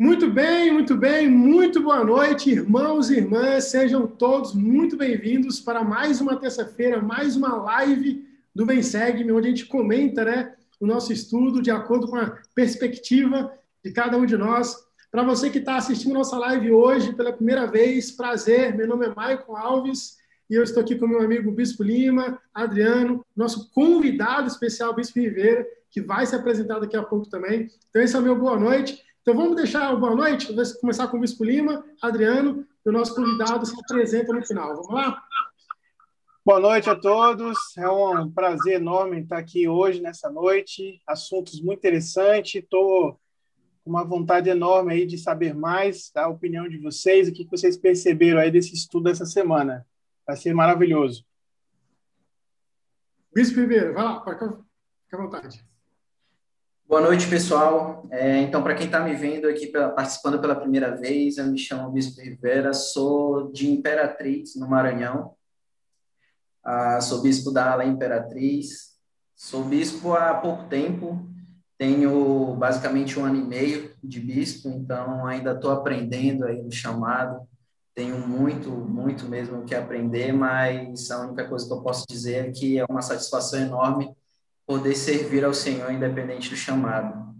Muito bem, muito bem, muito boa noite, irmãos e irmãs, sejam todos muito bem-vindos para mais uma terça-feira, mais uma live do Vem Segue, onde a gente comenta né, o nosso estudo de acordo com a perspectiva de cada um de nós. Para você que está assistindo nossa live hoje pela primeira vez, prazer, meu nome é Maicon Alves e eu estou aqui com meu amigo Bispo Lima, Adriano, nosso convidado especial, Bispo Ribeira, que vai se apresentar daqui a pouco também. Então, esse é o meu boa noite. Então vamos deixar o boa noite, vamos começar com o Bispo Lima, Adriano, e o nosso convidado se apresenta no final. Vamos lá? Boa noite a todos. É um prazer enorme estar aqui hoje, nessa noite. Assuntos muito interessantes. Estou com uma vontade enorme aí de saber mais da opinião de vocês, o que vocês perceberam aí desse estudo essa semana. Vai ser maravilhoso. Bispo Ribeiro, vai lá, fica à vontade. Boa noite, pessoal. É, então, para quem está me vendo aqui, participando pela primeira vez, eu me chamo Bispo Rivera, sou de Imperatriz, no Maranhão. Ah, sou bispo da ala Imperatriz. Sou bispo há pouco tempo, tenho basicamente um ano e meio de bispo, então ainda estou aprendendo aí no chamado. Tenho muito, muito mesmo o que aprender, mas a única coisa que eu posso dizer é que é uma satisfação enorme poder servir ao Senhor independente do chamado.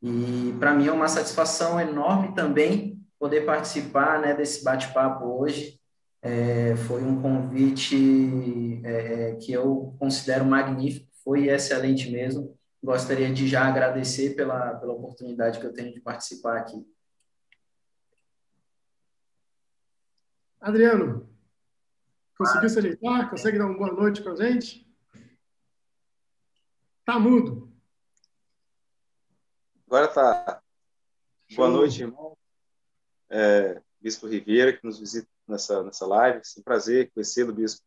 E para mim é uma satisfação enorme também poder participar né, desse bate-papo hoje. É, foi um convite é, que eu considero magnífico, foi excelente mesmo. Gostaria de já agradecer pela, pela oportunidade que eu tenho de participar aqui. Adriano, conseguiu se ajeitar? Consegue dar uma boa noite para a gente? Tá mudo. Agora tá. Boa noite, irmão. É, Bispo Ribeira, que nos visita nessa, nessa live. É um prazer conhecê-lo, Bispo.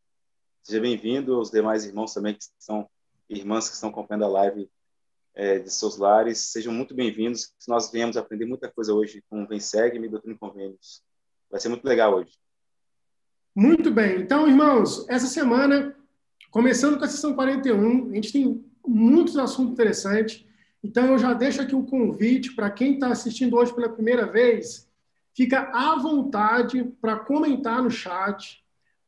Seja bem-vindo aos demais irmãos também que são irmãs que estão acompanhando a live é, de seus lares. Sejam muito bem-vindos. Nós viemos aprender muita coisa hoje com o Vem Segue e Doutrina e Convênios. Vai ser muito legal hoje. Muito bem. Então, irmãos, essa semana, começando com a sessão 41, a gente tem muitos assuntos interessantes. Então, eu já deixo aqui um convite para quem está assistindo hoje pela primeira vez, fica à vontade para comentar no chat,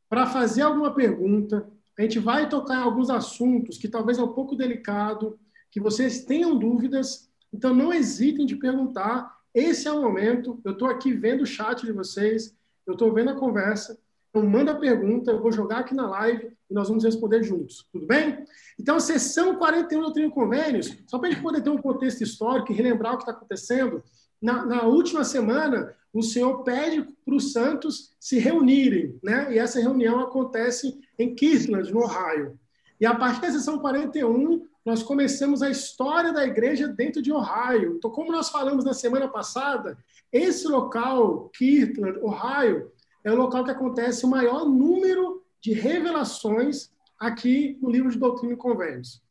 para fazer alguma pergunta. A gente vai tocar em alguns assuntos que talvez é um pouco delicado, que vocês tenham dúvidas. Então, não hesitem de perguntar. Esse é o momento. Eu estou aqui vendo o chat de vocês, eu estou vendo a conversa. Então, manda a pergunta, eu vou jogar aqui na live e nós vamos responder juntos. Tudo bem? Então, sessão 41 do Trio Convênios, só para a gente poder ter um contexto histórico e relembrar o que está acontecendo, na, na, última semana, o Senhor pede para os santos se reunirem, né? E essa reunião acontece em Kirtland, no Ohio. E a partir da sessão 41, nós começamos a história da igreja dentro de Ohio. Então, como nós falamos na semana passada, esse local, Kirtland, Ohio, é o local que acontece o maior número de revelações aqui no livro de Doutrina e Convênios.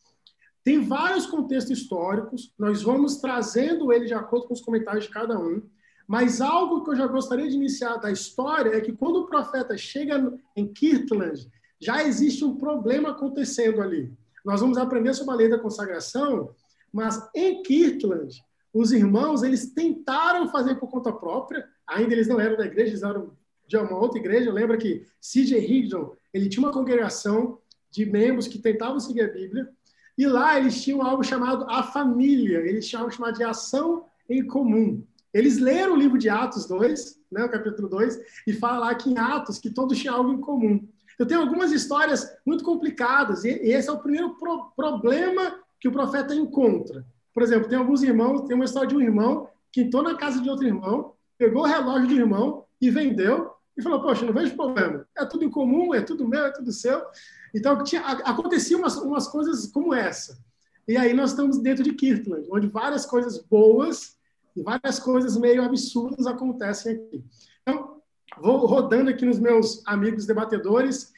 Tem vários contextos históricos, nós vamos trazendo ele de acordo com os comentários de cada um, mas algo que eu já gostaria de iniciar da história é que quando o profeta chega em Kirtland, já existe um problema acontecendo ali. Nós vamos aprender sobre a lei da consagração, mas em Kirtland, os irmãos, eles tentaram fazer por conta própria, ainda eles não eram da igreja, eles eram de uma outra igreja. Lembra que C.J. Higdon, ele tinha uma congregação de membros que tentavam seguir a Bíblia, e lá eles tinham algo chamado a família, eles tinham algo chamado de ação em comum. Eles leram o livro de Atos 2, né, o capítulo 2, e fala lá que em Atos que todos tinham algo em comum. Eu tenho algumas histórias muito complicadas, e esse é o primeiro pro problema que o profeta encontra. Por exemplo, tem alguns irmãos, tem uma história de um irmão que entrou na casa de outro irmão, pegou o relógio do irmão e vendeu e falou, poxa, não vejo problema. É tudo em comum, é tudo meu, é tudo seu. Então, tinha, aconteciam umas, umas coisas como essa. E aí nós estamos dentro de Kirtland, onde várias coisas boas e várias coisas meio absurdas acontecem aqui. Então, vou rodando aqui nos meus amigos debatedores.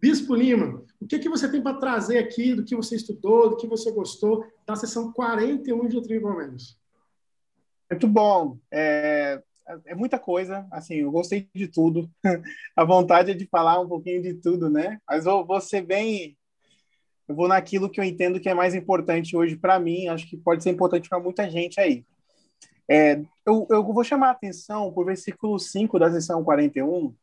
Bispo Lima, o que, que você tem para trazer aqui do que você estudou, do que você gostou da sessão 41 de Doutrina Menos? Muito bom. É, é muita coisa, assim, eu gostei de tudo. a vontade é de falar um pouquinho de tudo, né? Mas vou, vou ser bem. Eu vou naquilo que eu entendo que é mais importante hoje para mim, acho que pode ser importante para muita gente aí. É, eu, eu vou chamar a atenção por versículo 5 da seção 41,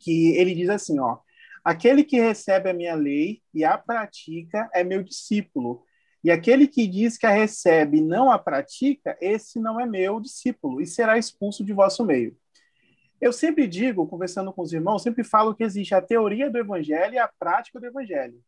que ele diz assim, ó, Aquele que recebe a minha lei e a pratica é meu discípulo. E aquele que diz que a recebe não a pratica, esse não é meu discípulo e será expulso de vosso meio. Eu sempre digo, conversando com os irmãos, sempre falo que existe a teoria do evangelho e a prática do evangelho.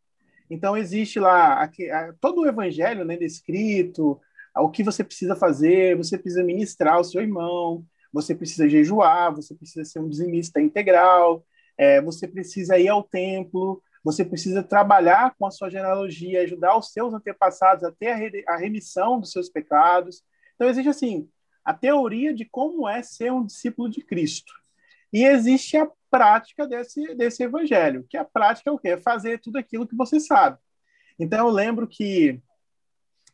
Então, existe lá todo o evangelho né, descrito, o que você precisa fazer, você precisa ministrar o seu irmão, você precisa jejuar, você precisa ser um dizimista integral, é, você precisa ir ao templo, você precisa trabalhar com a sua genealogia, ajudar os seus antepassados a ter a remissão dos seus pecados. Então, existe assim, a teoria de como é ser um discípulo de Cristo. E existe a prática desse, desse evangelho, que a prática é o quê? É fazer tudo aquilo que você sabe. Então, eu lembro que,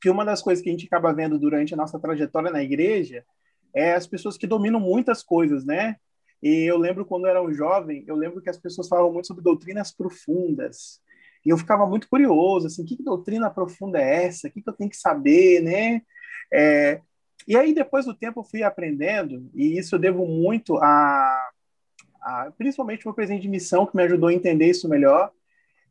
que uma das coisas que a gente acaba vendo durante a nossa trajetória na igreja é as pessoas que dominam muitas coisas, né? E eu lembro quando eu era um jovem, eu lembro que as pessoas falavam muito sobre doutrinas profundas. E eu ficava muito curioso, assim, que, que doutrina profunda é essa? O que, que eu tenho que saber, né? É, e aí, depois do tempo, eu fui aprendendo, e isso eu devo muito a, a principalmente o meu presidente de missão, que me ajudou a entender isso melhor,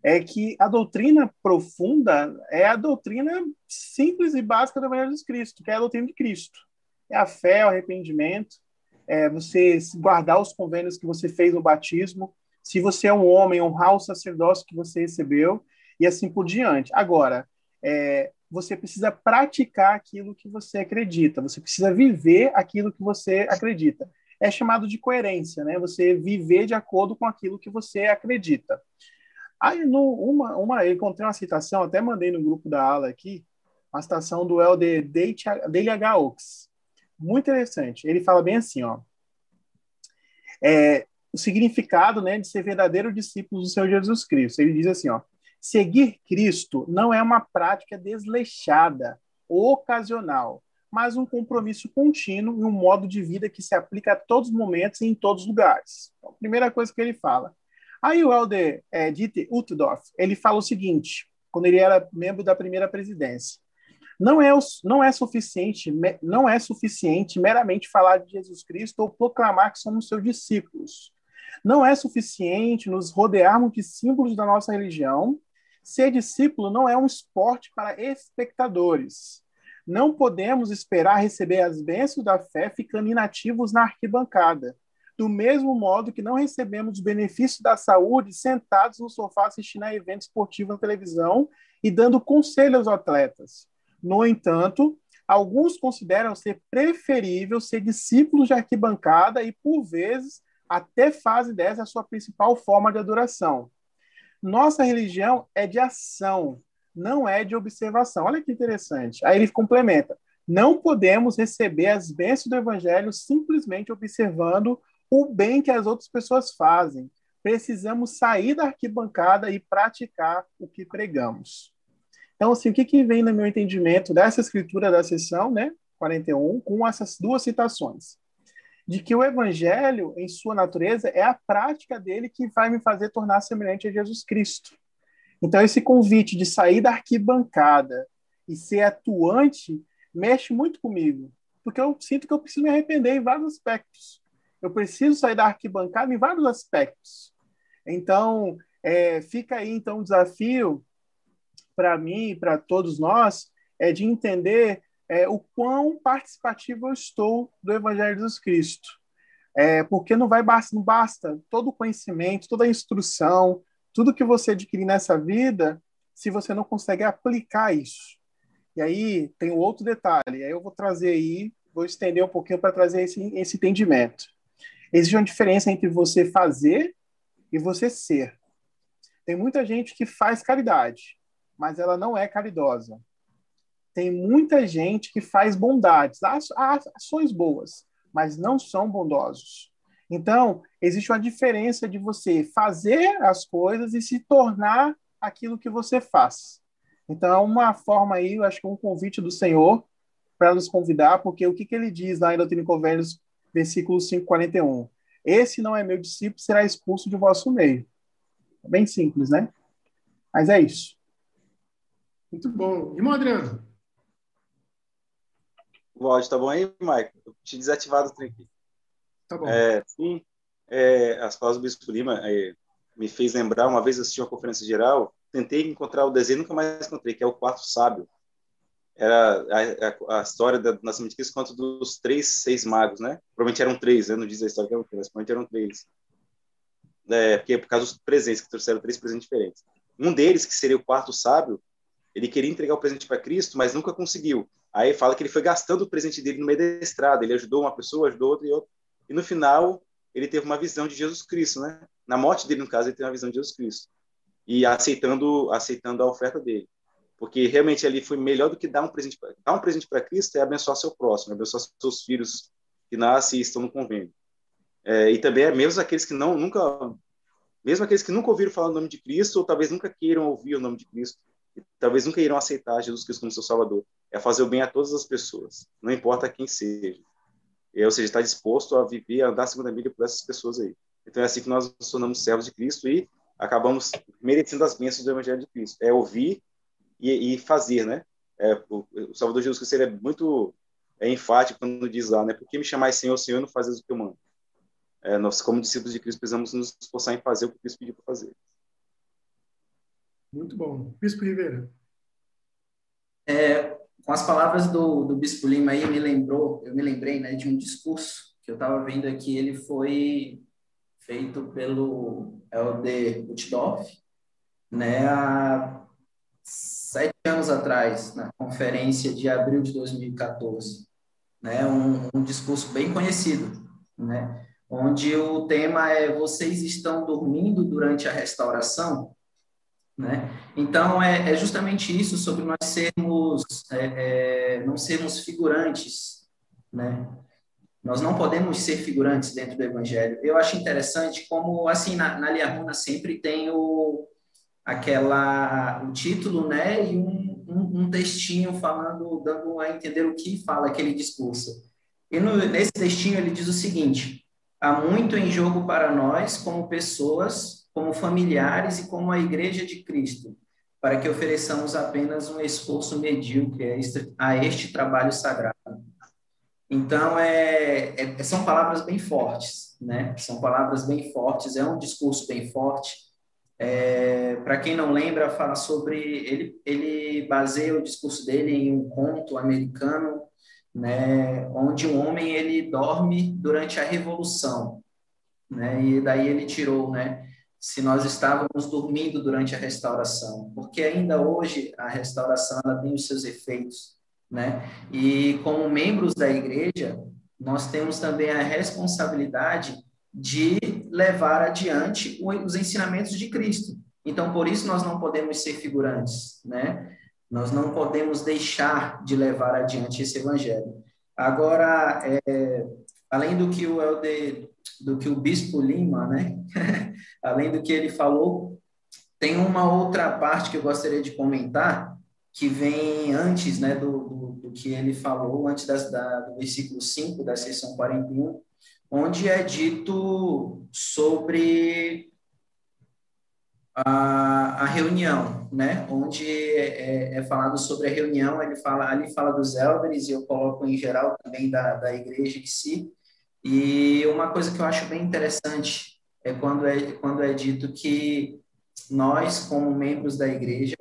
é que a doutrina profunda é a doutrina simples e básica do Evangelho de Cristo, que é a doutrina de Cristo. É a fé, o arrependimento, é, você guardar os convênios que você fez no batismo, se você é um homem, honrar o sacerdócio que você recebeu, e assim por diante. Agora, é, você precisa praticar aquilo que você acredita, você precisa viver aquilo que você acredita. É chamado de coerência, né? Você viver de acordo com aquilo que você acredita. Aí, no, uma, uma, eu encontrei uma citação, até mandei no grupo da aula aqui, uma citação do Elder Dele H. Oaks muito interessante. Ele fala bem assim, ó. É, o significado, né, de ser verdadeiro discípulo do Senhor Jesus Cristo. Ele diz assim, ó: seguir Cristo não é uma prática desleixada ocasional, mas um compromisso contínuo e um modo de vida que se aplica a todos os momentos e em todos os lugares. Então, primeira coisa que ele fala. Aí o Helder é, Dieter Uchtdorf, ele fala o seguinte, quando ele era membro da primeira presidência. Não é, não é suficiente, não é suficiente meramente falar de Jesus Cristo ou proclamar que somos seus discípulos. Não é suficiente nos rodearmos de símbolos da nossa religião. Ser discípulo não é um esporte para espectadores. Não podemos esperar receber as bênçãos da fé ficando inativos na arquibancada. Do mesmo modo que não recebemos os benefícios da saúde sentados no sofá assistindo a eventos esportivos na televisão e dando conselho aos atletas. No entanto, alguns consideram ser preferível ser discípulos de arquibancada e, por vezes, até fazem dessa a sua principal forma de adoração. Nossa religião é de ação, não é de observação. Olha que interessante. Aí ele complementa: não podemos receber as bênçãos do evangelho simplesmente observando o bem que as outras pessoas fazem. Precisamos sair da arquibancada e praticar o que pregamos. Então, assim, o que, que vem no meu entendimento dessa escritura da sessão, né, 41, com essas duas citações? De que o evangelho, em sua natureza, é a prática dele que vai me fazer tornar semelhante a Jesus Cristo. Então, esse convite de sair da arquibancada e ser atuante mexe muito comigo, porque eu sinto que eu preciso me arrepender em vários aspectos. Eu preciso sair da arquibancada em vários aspectos. Então, é, fica aí, então, o desafio para mim e para todos nós é de entender é, o quão participativo eu estou do Evangelho de Jesus Cristo. É, porque não vai não basta todo o conhecimento, toda a instrução, tudo que você adquirir nessa vida, se você não consegue aplicar isso. E aí tem um outro detalhe, aí eu vou trazer aí, vou estender um pouquinho para trazer esse, esse entendimento. Existe uma diferença entre você fazer e você ser. Tem muita gente que faz caridade, mas ela não é caridosa. Tem muita gente que faz bondades, ações boas, mas não são bondosos. Então, existe uma diferença de você fazer as coisas e se tornar aquilo que você faz. Então, é uma forma aí, eu acho que é um convite do Senhor para nos convidar, porque o que, que ele diz lá em Doutrina e Convênios, versículo 5,41? Esse não é meu discípulo, será expulso de vosso meio. Bem simples, né? Mas é isso. Muito bom. Irmão Adriano. O áudio tá bom aí, Mike? Eu tinha desativado o trem aqui. Tá bom. É, sim, é, as palavras do Bispo Lima é, me fez lembrar, uma vez assisti uma conferência geral, tentei encontrar o desenho, nunca mais encontrei, que é o Quarto Sábio. Era a, a, a história do nascimento de Cristo quanto dos três, seis magos, né? Provavelmente eram três, né? não diz a história que eram três, provavelmente eram três. É, porque por causa dos presentes, que trouxeram três presentes diferentes. Um deles, que seria o quarto sábio, ele queria entregar o presente para Cristo, mas nunca conseguiu. Aí fala que ele foi gastando o presente dele no meio da estrada. Ele ajudou uma pessoa, ajudou outra e outra. E no final, ele teve uma visão de Jesus Cristo, né? Na morte dele, no caso, ele teve uma visão de Jesus Cristo. E aceitando, aceitando a oferta dele. Porque realmente ali foi melhor do que dar um presente para dar um presente para Cristo é abençoar seu próximo, abençoar seus filhos que nascem e estão no convênio. É, e também é mesmo aqueles que não nunca mesmo aqueles que nunca ouviram falar o nome de Cristo ou talvez nunca queiram ouvir o nome de Cristo, e talvez nunca irão aceitar Jesus Cristo como seu Salvador. É fazer o bem a todas as pessoas, não importa quem seja. É, ou seja, está disposto a viver, a andar a segunda milha por essas pessoas aí. Então é assim que nós nos tornamos servos de Cristo e acabamos merecendo as bênçãos do Evangelho de Cristo. É ouvir e, e fazer, né? É, o, o, Salvador Jesus Cristo ele é muito é enfático quando diz lá, né? Por que me chamais Senhor, Senhor, não fazes o que eu mando? É, nós, como discípulos de Cristo, precisamos nos esforçar em fazer o que Cristo pediu para fazer. Muito bom. Bispo Ribeira. É, com as palavras do, do Bispo Lima aí, me lembrou, eu me lembrei né, de um discurso que eu estava vendo aqui, ele foi feito pelo Helder Utdorf, né, há sete anos atrás, na conferência de abril de 2014. Né, um, um discurso bem conhecido, né, onde o tema é Vocês estão dormindo durante a restauração? Né? Então, é, é, justamente isso sobre nós sermos, é, é, não sermos figurantes, né? Nós não podemos ser figurantes dentro do Evangelho. Eu acho interessante como, assim, na, na Liahuna sempre tem o, aquela, o título, né? E um, um, um, textinho falando, dando a entender o que fala aquele discurso. E no, nesse textinho ele diz o seguinte, há muito em jogo para nós como pessoas como familiares e como a Igreja de Cristo, para que ofereçamos apenas um esforço medíocre a este, trabalho sagrado. Então, é, é, são palavras bem fortes, né? São palavras bem fortes, é um discurso bem forte. É, Para quem não lembra, fala sobre. Ele, ele baseia o discurso dele em um conto americano, né? Onde um homem ele dorme durante a Revolução, né? E daí ele tirou, né? Se nós estávamos dormindo durante a restauração, porque ainda hoje a restauração ela tem os seus efeitos, né? E como membros da igreja, nós temos também a responsabilidade de levar adiante os ensinamentos de Cristo. Então, por isso nós não podemos ser figurantes, né? Nós não podemos deixar de levar adiante esse evangelho. Agora, é, além do que o do que o Bispo Lima, né? Além do que ele falou, tem uma outra parte que eu gostaria de comentar, que vem antes né, do, do, do que ele falou, antes das, da, do versículo 5 da seção 41, onde é dito sobre a, a reunião, né? Onde é, é, falado sobre a reunião, ele fala, ali fala dos elders, e eu coloco em geral também da, da igreja em si, e uma coisa que eu acho bem interessante é quando é, quando é dito que nós, como membros da igreja,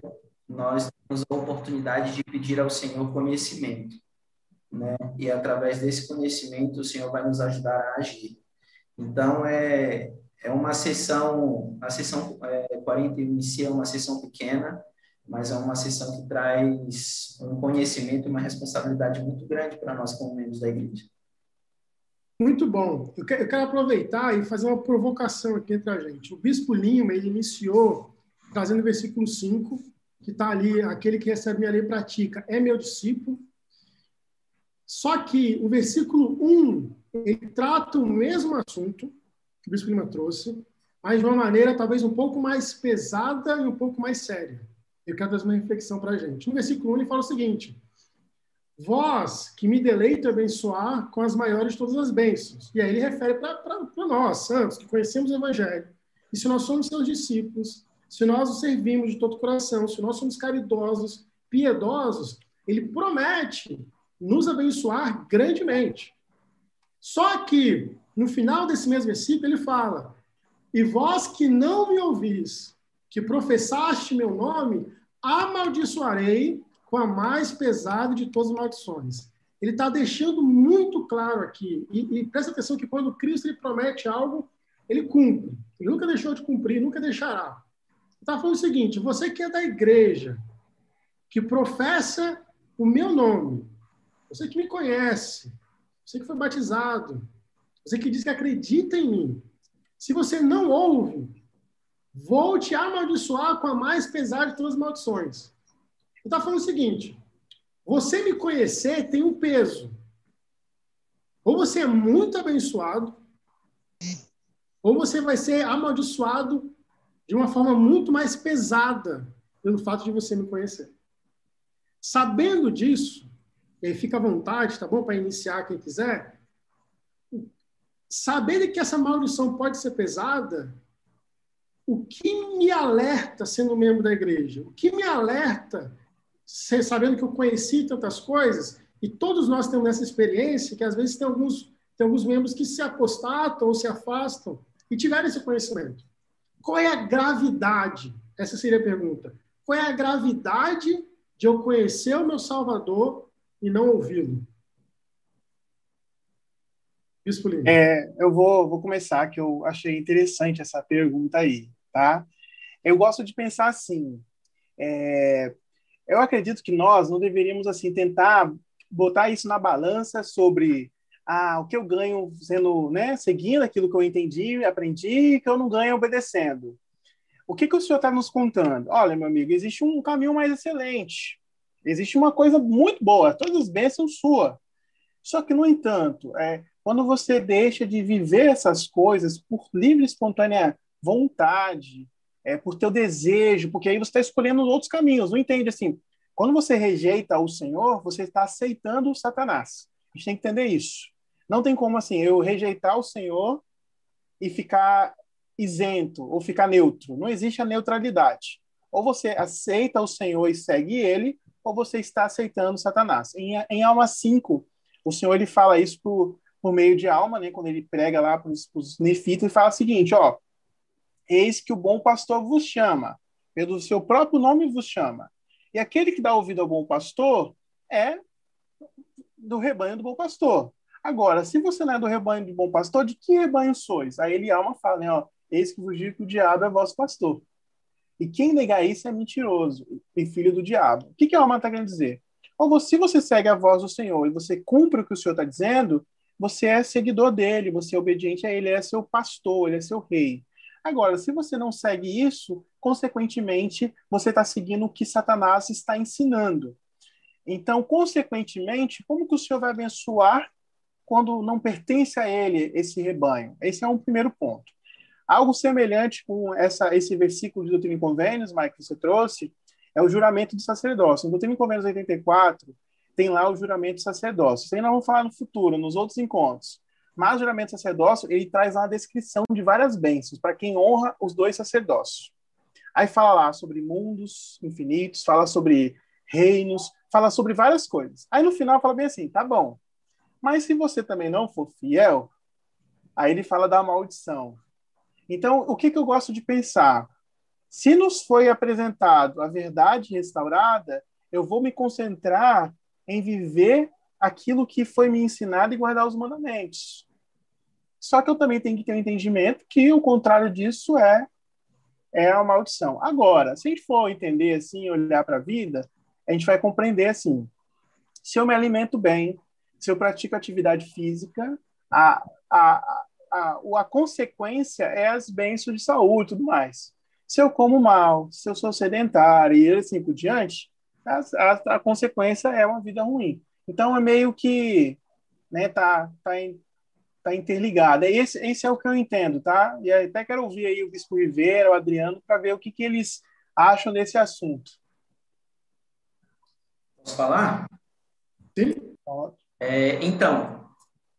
nós temos a oportunidade de pedir ao Senhor conhecimento, né? E através desse conhecimento o Senhor vai nos ajudar a agir. Então é é uma sessão, a sessão é, 41 em si é uma sessão pequena, mas é uma sessão que traz um conhecimento e uma responsabilidade muito grande para nós como membros da igreja. Muito bom. Eu quero, aproveitar e fazer uma provocação aqui entre a gente. O Bispo Lima, ele iniciou trazendo o versículo 5, que está ali, aquele que recebe minha lei pratica é meu discípulo. Só que o versículo 1, ele trata o mesmo assunto que o Bispo Lima trouxe, mas de uma maneira talvez um pouco mais pesada e um pouco mais séria. Eu quero trazer uma reflexão para a gente. No versículo 1, ele fala o seguinte, Vós que me deleito abençoar com as maiores de todas as bênçãos. E aí ele refere para nós, santos, que conhecemos o Evangelho. E se nós somos seus discípulos, se nós o servimos de todo o coração, se nós somos caridosos, piedosos, ele promete nos abençoar grandemente. Só que, no final desse mesmo versículo, ele fala: E vós que não me ouvis, que professaste meu nome, amaldiçoarei com a mais pesada de todas as maldições. Ele está deixando muito claro aqui, e, e presta atenção que quando Cristo ele promete algo, ele cumpre. Ele nunca deixou de cumprir, nunca deixará. Está falando o seguinte: você que é da igreja, que professa o meu nome, você que me conhece, você que foi batizado, você que diz que acredita em mim, se você não ouve, vou te amaldiçoar com a mais pesada de todas as maldições. Está falando o seguinte: você me conhecer tem um peso. Ou você é muito abençoado, ou você vai ser amaldiçoado de uma forma muito mais pesada pelo fato de você me conhecer. Sabendo disso, e aí fica à vontade, tá bom? Para iniciar quem quiser. Sabendo que essa maldição pode ser pesada, o que me alerta sendo membro da igreja? O que me alerta sabendo que eu conheci tantas coisas? E todos nós temos essa experiência que às vezes tem alguns, tem alguns membros que se apostatam ou se afastam e tiveram esse conhecimento. Qual é a gravidade? Essa seria a pergunta. Qual é a gravidade de eu conhecer o meu Salvador e não ouvi-lo? Bispo Lima. É, eu vou, vou começar, que eu achei interessante essa pergunta aí, tá? Eu gosto de pensar assim, é, eu acredito que nós não deveríamos, assim, tentar botar isso na balança sobre ah, o que eu ganho sendo, né, seguindo aquilo que eu entendi, aprendi, que eu não ganho obedecendo. O que, que o senhor está nos contando? Olha, meu amigo, existe um caminho mais excelente. Existe uma coisa muito boa, todas as bênçãos sua. Só que, no entanto, é, quando você deixa de viver essas coisas por livre e espontânea vontade, é, por teu desejo, porque aí você está escolhendo outros caminhos, não entende assim? Quando você rejeita o Senhor, você está aceitando o Satanás. A gente tem que entender isso. Não tem como assim eu rejeitar o Senhor e ficar isento ou ficar neutro. Não existe a neutralidade. Ou você aceita o Senhor e segue ele, ou você está aceitando Satanás. Em, em Alma 5, o Senhor ele fala isso por, por meio de alma, né, quando ele prega lá para os nefitas, ele fala o seguinte: ó, eis que o bom pastor vos chama, pelo seu próprio nome vos chama. E aquele que dá ouvido ao bom pastor é do rebanho do bom pastor. Agora, se você não é do rebanho de bom pastor, de que rebanho sois? Aí ele alma fala, né, ó, eis que vos digo que o diabo é vosso pastor. E quem negar isso é mentiroso e filho do diabo. O que, que a alma está querendo dizer? Ou se você segue a voz do Senhor e você cumpre o que o Senhor está dizendo, você é seguidor dele, você é obediente a ele, ele é seu pastor, ele é seu rei. Agora, se você não segue isso, consequentemente, você está seguindo o que Satanás está ensinando. Então, consequentemente, como que o Senhor vai abençoar quando não pertence a ele esse rebanho. Esse é um primeiro ponto. Algo semelhante com essa, esse versículo de Doutrina e Convênios, Mike, que você trouxe, é o juramento do sacerdócio. No Doutrina e Convênios 84, tem lá o juramento do sacerdócio. Isso aí nós vamos falar no futuro, nos outros encontros. Mas o juramento sacerdócio, ele traz uma descrição de várias bênçãos para quem honra os dois sacerdócios. Aí fala lá sobre mundos infinitos, fala sobre reinos, fala sobre várias coisas. Aí no final fala bem assim, tá bom, mas se você também não for fiel, aí ele fala da maldição. Então, o que, que eu gosto de pensar? Se nos foi apresentado a verdade restaurada, eu vou me concentrar em viver aquilo que foi me ensinado e guardar os mandamentos. Só que eu também tenho que ter um entendimento que o contrário disso é é a maldição. Agora, se a gente for entender assim, olhar para a vida, a gente vai compreender assim: se eu me alimento bem, se eu pratico atividade física, a, a, a, a, consequência é as bênçãos de saúde e tudo mais. Se eu como mal, se eu sou sedentário e assim por diante, a, a, consequência é uma vida ruim. Então, é meio que né, tá, tá, tá interligado. Esse, esse é o que eu entendo, tá? E até quero ouvir aí o Bispo Rivera, o Adriano, para ver o que, que eles acham desse assunto. Posso falar? Sim. É, então,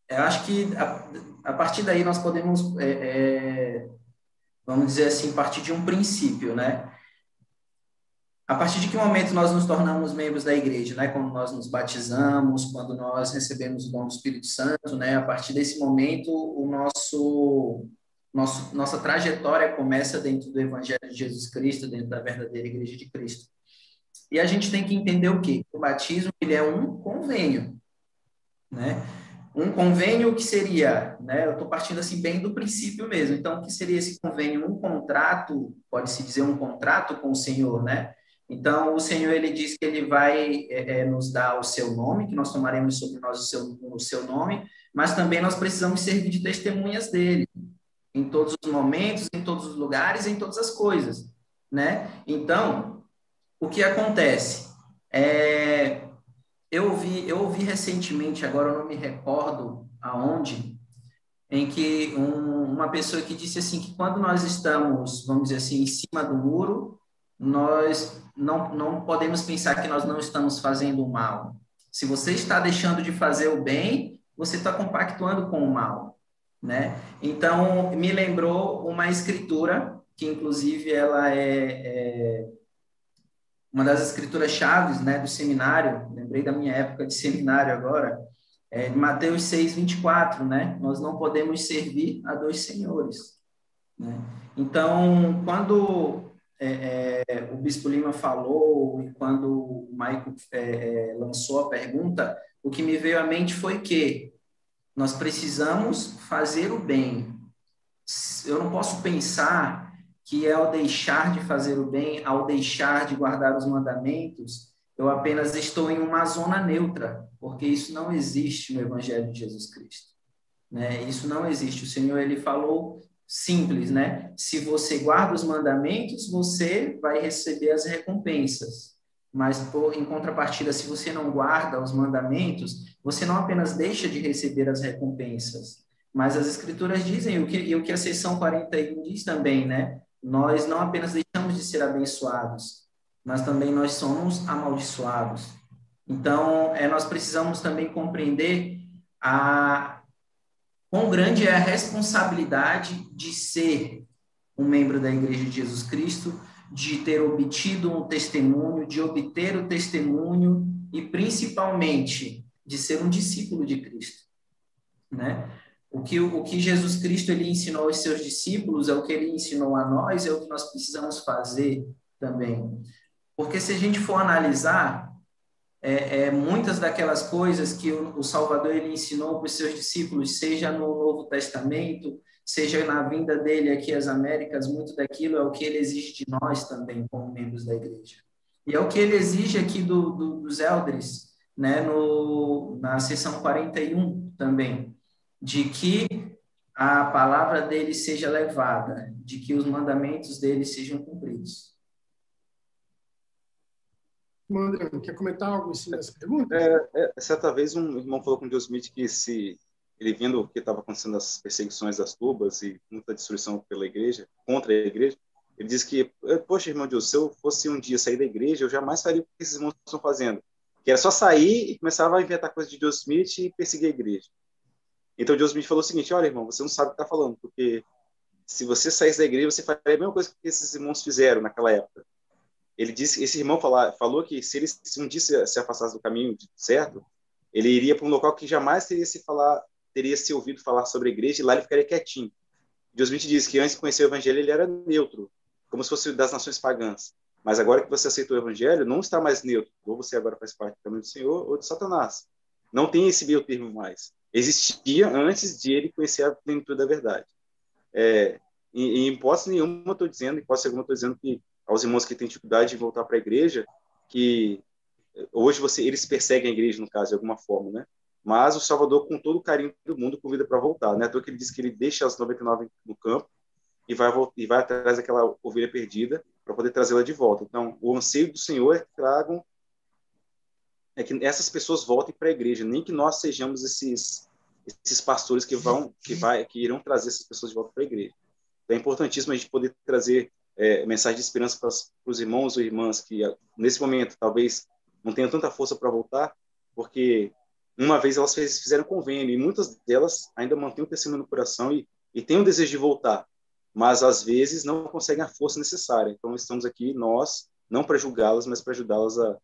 eu acho que a, a partir daí nós podemos, é, é, vamos dizer assim, partir de um princípio, né? A partir de que momento nós nos tornamos membros da igreja, né? Quando nós nos batizamos, quando nós recebemos o dom do Espírito Santo, né? A partir desse momento, o nosso, nosso nossa trajetória começa dentro do Evangelho de Jesus Cristo, dentro da verdadeira Igreja de Cristo. E a gente tem que entender o quê? O batismo ele é um convênio, né? Um convênio que seria, né? Eu estou partindo assim bem do princípio mesmo. Então, o que seria esse convênio? Um contrato, pode-se dizer um contrato com o Senhor, né? Então, o Senhor ele diz que ele vai é, é, nos dar o seu nome, que nós tomaremos sobre nós o seu, o seu nome, mas também nós precisamos servir de testemunhas dele em todos os momentos, em todos os lugares, em todas as coisas, né? Então, o que acontece? É, eu ouvi, eu ouvi recentemente, agora eu não me recordo aonde, em que um, uma pessoa que disse assim que quando nós estamos, vamos dizer assim, em cima do muro, nós não, não podemos pensar que nós não estamos fazendo o mal. Se você está deixando de fazer o bem, você está compactuando com o mal, né? Então, me lembrou uma escritura, que inclusive ela é, é uma das escrituras chaves, né, do seminário, lembrei da minha época de seminário agora, é Mateus 6, 24, né? Nós não podemos servir a dois senhores, né? Então, quando é, é, o Bispo Lima falou e quando o Maico é, é, lançou a pergunta, o que me veio à mente foi que nós precisamos fazer o bem. Eu não posso pensar que ao deixar de fazer o bem, ao deixar de guardar os mandamentos, eu apenas estou em uma zona neutra, porque isso não existe no Evangelho de Jesus Cristo. Né? Isso não existe. O Senhor ele falou simples, né? Se você guarda os mandamentos, você vai receber as recompensas. Mas, por, em contrapartida, se você não guarda os mandamentos, você não apenas deixa de receber as recompensas, mas as escrituras dizem, o que, e o que a seção 41 diz também, né? Nós não apenas deixamos de ser abençoados, mas também nós somos amaldiçoados. Então, é, nós precisamos também compreender a, Quão grande é a responsabilidade de ser um membro da Igreja de Jesus Cristo, de ter obtido um testemunho, de obter o testemunho e principalmente de ser um discípulo de Cristo, né? O que, o que Jesus Cristo ele ensinou aos seus discípulos é o que ele ensinou a nós, é o que nós precisamos fazer também. Porque se a gente for analisar, é, é, muitas daquelas coisas que o, o Salvador ele ensinou para os seus discípulos, seja no Novo Testamento, seja na vinda dele aqui às Américas, muito daquilo é o que ele exige de nós também, como membros da igreja. E é o que ele exige aqui do, do, dos elders, né, no, na seção 41 também, de que a palavra dele seja levada, de que os mandamentos dele sejam cumpridos. Quer comentar algo em cima dessa pergunta? É, é, certa vez um irmão falou com Deus Smith que se ele vendo o que estava acontecendo as perseguições das tubas e muita destruição pela igreja, contra a igreja, ele disse que, poxa, irmão Deus, se eu fosse um dia sair da igreja, eu jamais faria o que esses irmãos estão fazendo. Que era só sair e começava a inventar coisas de Deus Smith e perseguir a igreja. Então Deus Smith falou o seguinte, olha, irmão, você não sabe o que está falando, porque se você saísse da igreja, você faria a mesma coisa que esses irmãos fizeram naquela época ele disse, esse irmão falou que se ele se um dia se, se afastasse do caminho certo, ele iria para um local que jamais teria se falar, teria se ouvido falar sobre a igreja e lá ele ficaria quietinho. Deus me diz que antes de conhecer o evangelho ele era neutro, como se fosse das nações pagãs. Mas agora que você aceitou o evangelho, não está mais neutro. Ou você agora faz parte do caminho do Senhor ou de Satanás. Não tem esse meio termo mais. Existia antes de ele conhecer a plenitude da verdade. É, em, em nenhuma, estou dizendo, em hipótese alguma, estou dizendo que aos irmãos que têm dificuldade de voltar para a igreja, que hoje você eles perseguem a igreja no caso de alguma forma, né? Mas o Salvador com todo o carinho do mundo convida para voltar, né? Então que ele diz que ele deixa as 99 no campo e vai e vai atrás daquela ovelha perdida para poder trazê-la de volta. Então, o anseio do Senhor é que tragam é que essas pessoas voltem para a igreja, nem que nós sejamos esses esses pastores que vão que vai que irão trazer essas pessoas de volta para a igreja. Então, é importantíssimo a gente poder trazer é, mensagem de esperança para os irmãos ou irmãs que, nesse momento, talvez não tenham tanta força para voltar, porque uma vez elas fez, fizeram convênio e muitas delas ainda mantêm o testemunho no coração e, e têm o desejo de voltar, mas às vezes não conseguem a força necessária. Então, estamos aqui, nós, não para julgá-las, mas para ajudá-las a,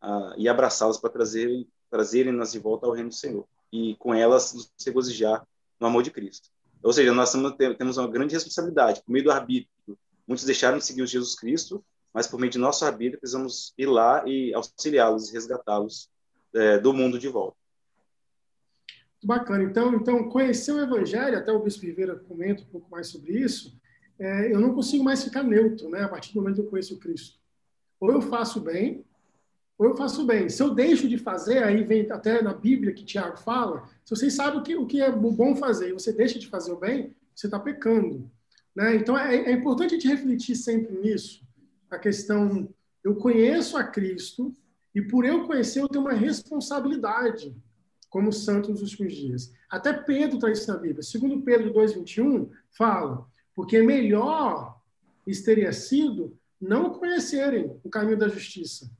a, e abraçá-las para trazerem trazerem-nas de volta ao reino do Senhor e com elas nos regozijar no amor de Cristo. Ou seja, nós temos uma grande responsabilidade por meio do arbítrio. Muitos deixaram de seguir o Jesus Cristo, mas por meio de nosso arbítrio precisamos ir lá e auxiliá-los resgatá-los é, do mundo de volta. Bacana. Então, então, conhecer o Evangelho, até o Bispo Ribeira comenta um pouco mais sobre isso, é, eu não consigo mais ficar neutro, né? A partir do momento que eu conheço Cristo. Ou eu faço bem, ou eu faço bem. Se eu deixo de fazer, aí vem até na Bíblia que Tiago fala, se vocês sabem o que, o que é bom fazer e você deixa de fazer o bem, você está pecando. Né? Então, é, é importante a gente refletir sempre nisso, a questão, eu conheço a Cristo e por eu conhecer, eu tenho uma responsabilidade como santo nos últimos dias. Até Pedro traz isso na Bíblia. Segundo Pedro 2,21, fala, porque melhor teria sido não conhecerem o caminho da justiça,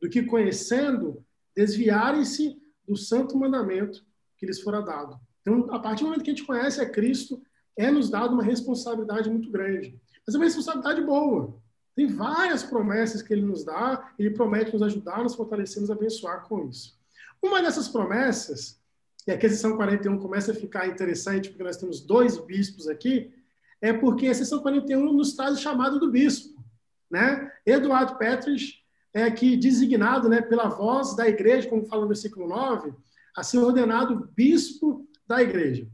do que conhecendo, desviarem-se do santo mandamento que lhes fora dado. Então, a partir do momento que a gente conhece a Cristo, é nos dado uma responsabilidade muito grande. Mas é uma responsabilidade boa. Tem várias promessas que ele nos dá, ele promete nos ajudar, nos fortalecer, nos abençoar com isso. Uma dessas promessas, e aqui a sessão 41 começa a ficar interessante, porque nós temos dois bispos aqui, é porque a sessão 41 nos traz o chamado do bispo. Né? Eduardo Petrich é aqui designado né, pela voz da igreja, como fala no versículo 9, a ser ordenado bispo da igreja.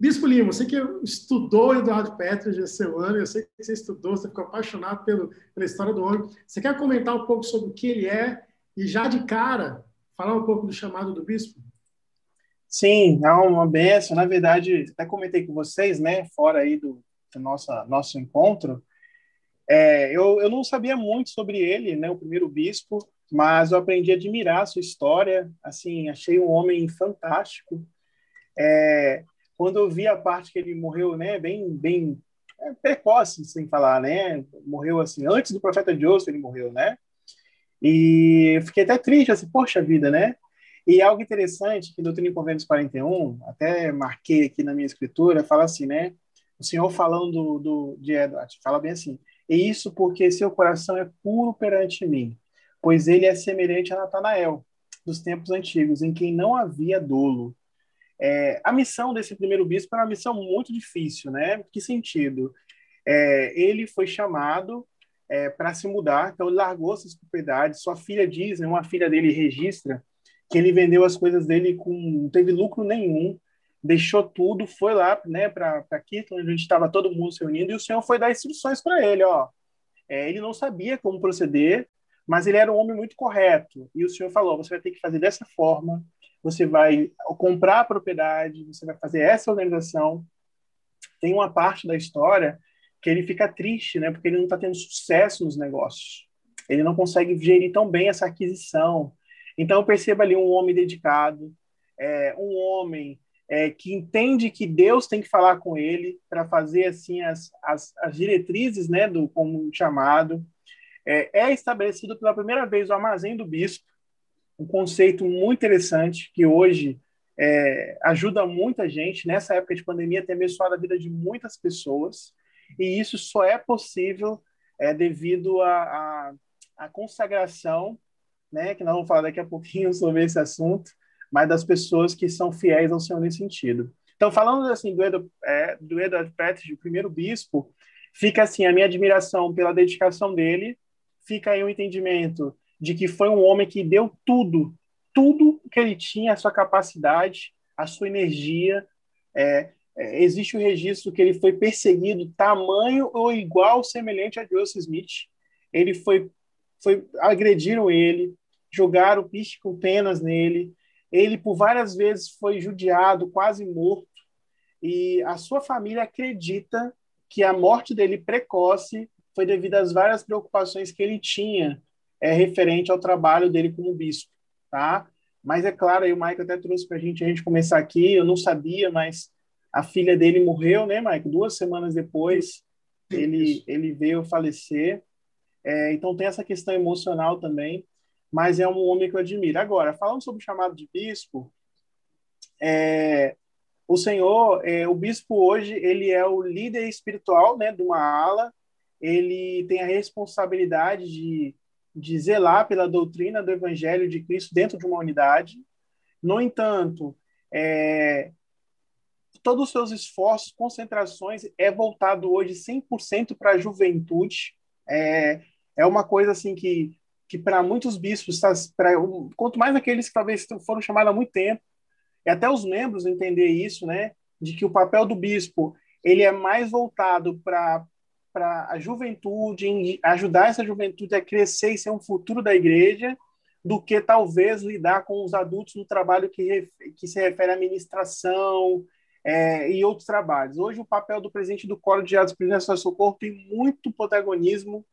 Bispo Lima, você que estudou Eduardo Petras essa semana, eu sei que você estudou, você ficou apaixonado pelo, pela história do homem. Você quer comentar um pouco sobre o que ele é e já de cara falar um pouco do chamado do bispo? Sim, é uma benção. Na verdade, até comentei com vocês, né, fora aí do, do nosso, nosso encontro, é, eu, eu não sabia muito sobre ele, né, o primeiro bispo, mas eu aprendi a admirar a sua história. Assim, achei um homem fantástico. É, quando eu vi a parte que ele morreu, né, bem, bem é, precoce, sem falar, né, morreu assim antes do profeta Joseph, ele morreu, né? E eu fiquei até triste, assim, poxa vida, né? E algo interessante que no e Convênios 41, até marquei aqui na minha escritura, fala assim, né? O Senhor falando do, do, de Edward, fala bem assim, e isso porque seu coração é puro perante mim, pois ele é semelhante a Natanael, dos tempos antigos, em quem não havia dolo. É, a missão desse primeiro bispo era uma missão muito difícil, né? Que sentido? É, ele foi chamado é, para se mudar, então ele largou suas propriedades. Sua filha diz, né, uma filha dele registra que ele vendeu as coisas dele com não teve lucro nenhum, deixou tudo, foi lá, né, para Quito, onde a gente estava todo mundo se reunindo, e o Senhor foi dar instruções para ele, ó. É, ele não sabia como proceder, mas ele era um homem muito correto. E o Senhor falou: você vai ter que fazer dessa forma, você vai comprar a propriedade, você vai fazer essa organização. Tem uma parte da história que ele fica triste, né, porque ele não está tendo sucesso nos negócios. Ele não consegue gerir tão bem essa aquisição. Então, eu percebo ali um homem dedicado, é, um homem é, que entende que Deus tem que falar com ele para fazer assim as, as, as, diretrizes né, do como chamado. É, é, estabelecido pela primeira vez o armazém do bispo, um conceito muito interessante que hoje é, ajuda muita gente nessa época de pandemia tem abençoado a vida de muitas pessoas e isso só é possível é, devido à consagração, né, que nós vamos falar daqui a pouquinho sobre esse assunto, mas das pessoas que são fiéis ao Senhor nesse sentido. Então, falando assim do Edward, é, do Edward Petridge, o primeiro bispo, fica assim a minha admiração pela dedicação dele, fica aí o um entendimento de que foi um homem que deu tudo, tudo que ele tinha, a sua capacidade, a sua energia. É, é, existe o registro que ele foi perseguido tamanho ou igual, semelhante a Joseph Smith. Ele foi, foi agrediram ele, jogaram piche com penas nele, ele, por várias vezes, foi judiado, quase morto, e a sua família acredita que a morte dele precoce foi devido às várias preocupações que ele tinha é, referente ao trabalho dele como bispo, tá? Mas é claro, aí o Michael até trouxe para a gente a gente começar aqui, eu não sabia, mas a filha dele morreu, né, Michael? Duas semanas depois ele, ele veio falecer. É, então tem essa questão emocional também mas é um homem que eu admiro. Agora, falando sobre o chamado de bispo, é, o Senhor, é, o bispo hoje, ele é o líder espiritual né, de uma ala, ele tem a responsabilidade de, de zelar pela doutrina do Evangelho de Cristo dentro de uma unidade. No entanto, é, todos os seus esforços, concentrações, é voltado hoje 100% para a juventude. É, é uma coisa assim que, que para muitos bispos, tá, pra, quanto mais aqueles que talvez foram chamados há muito tempo, e até os membros entender isso, né, de que o papel do bispo ele é mais voltado para para a juventude, ajudar essa juventude a crescer e ser um futuro da igreja, do que talvez lidar com os adultos no trabalho que, que se refere à administração é, e outros trabalhos. Hoje, o papel do presidente do Coro de Atos Presidente Socorro tem muito protagonismo,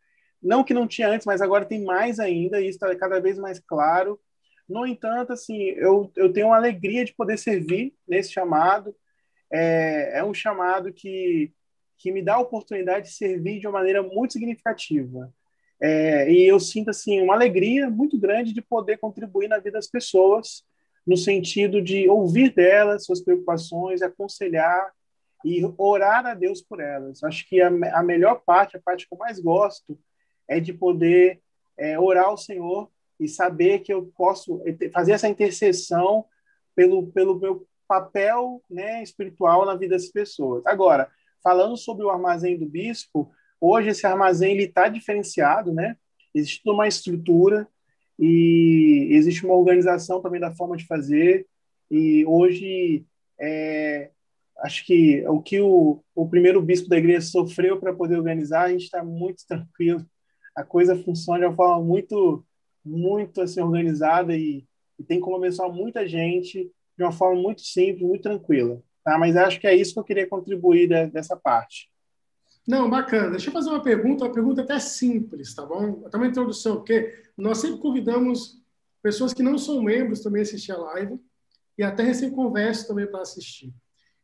não que não tinha antes, mas agora tem mais ainda, e isso está cada vez mais claro. No entanto, assim, eu, eu tenho uma alegria de poder servir nesse chamado, é, é um chamado que, que me dá a oportunidade de servir de uma maneira muito significativa. É, e eu sinto assim uma alegria muito grande de poder contribuir na vida das pessoas, no sentido de ouvir delas suas preocupações, aconselhar e orar a Deus por elas. Acho que a, a melhor parte, a parte que eu mais gosto, é de poder é, orar ao Senhor e saber que eu posso fazer essa intercessão pelo, pelo meu papel né, espiritual na vida das pessoas. Agora, falando sobre o armazém do bispo, hoje esse armazém está diferenciado, né? Existe uma estrutura e existe uma organização também da forma de fazer. E hoje, é, acho que o que o, o primeiro bispo da igreja sofreu para poder organizar, a gente está muito tranquilo. A coisa funciona de uma forma muito, muito assim, organizada e, e tem como abençoar muita gente de uma forma muito simples, muito tranquila. Tá? Mas acho que é isso que eu queria contribuir de, dessa parte. Não, bacana. Deixa eu fazer uma pergunta, uma pergunta até simples, tá bom? Até uma introdução, porque nós sempre convidamos pessoas que não são membros também a assistir a live e até recém-converso também para assistir.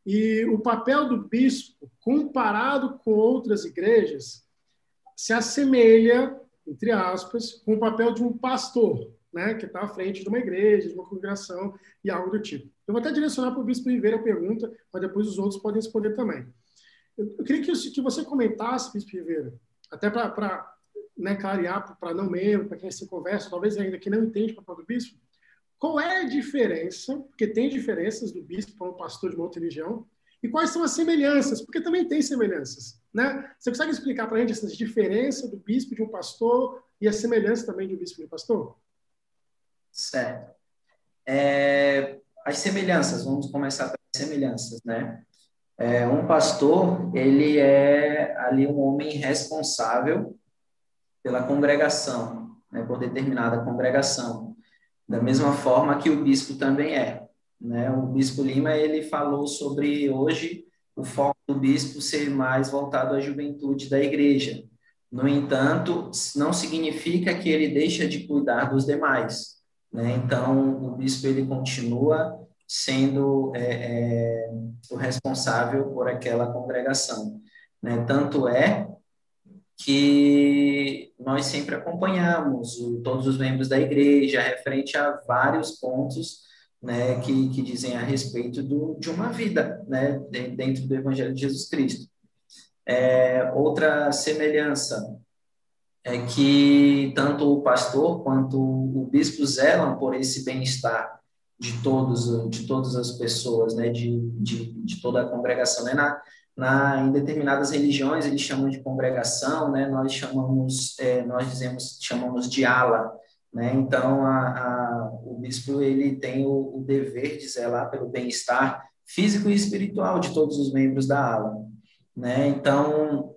E o papel do bispo, comparado com outras igrejas, se assemelha, entre aspas, com o papel de um pastor né, que está à frente de uma igreja, de uma congregação e algo do tipo. Eu vou até direcionar para o Bispo Ribeiro a pergunta, mas depois os outros podem responder também. Eu, eu queria que, que, você comentasse, Bispo Ribeiro, até para né, clarear para não membro, para quem se conversa, talvez ainda que não entende o papel do bispo, qual é a diferença, porque tem diferenças do bispo para um pastor de uma outra religião, e quais são as semelhanças, porque também tem semelhanças. Né? Você consegue explicar para a gente essa diferença do bispo de um pastor e a semelhança também de um bispo de um pastor? Certo. É, as semelhanças, vamos começar pelas semelhanças, né? É, um pastor, ele é ali um homem responsável pela congregação, né, por determinada congregação, da mesma forma que o bispo também é. Né? O bispo Lima, ele falou sobre hoje o foco do bispo ser mais voltado à juventude da igreja. No entanto, não significa que ele deixa de cuidar dos demais. Né? Então, o bispo ele continua sendo é, é, o responsável por aquela congregação. Né? Tanto é que nós sempre acompanhamos o, todos os membros da igreja referente a vários pontos né, que, que dizem a respeito do, de uma vida né, dentro do Evangelho de Jesus Cristo. É, outra semelhança é que tanto o pastor quanto o bispo zelam por esse bem-estar de todos de todas as pessoas né? De, de, de toda a congregação né? Na, na em determinadas religiões eles chamam de congregação né? Nós chamamos é, nós dizemos chamamos de ala né? Então a, a, o bispo ele tem o, o dever de zelar pelo bem-estar físico e espiritual de todos os membros da ala né? Então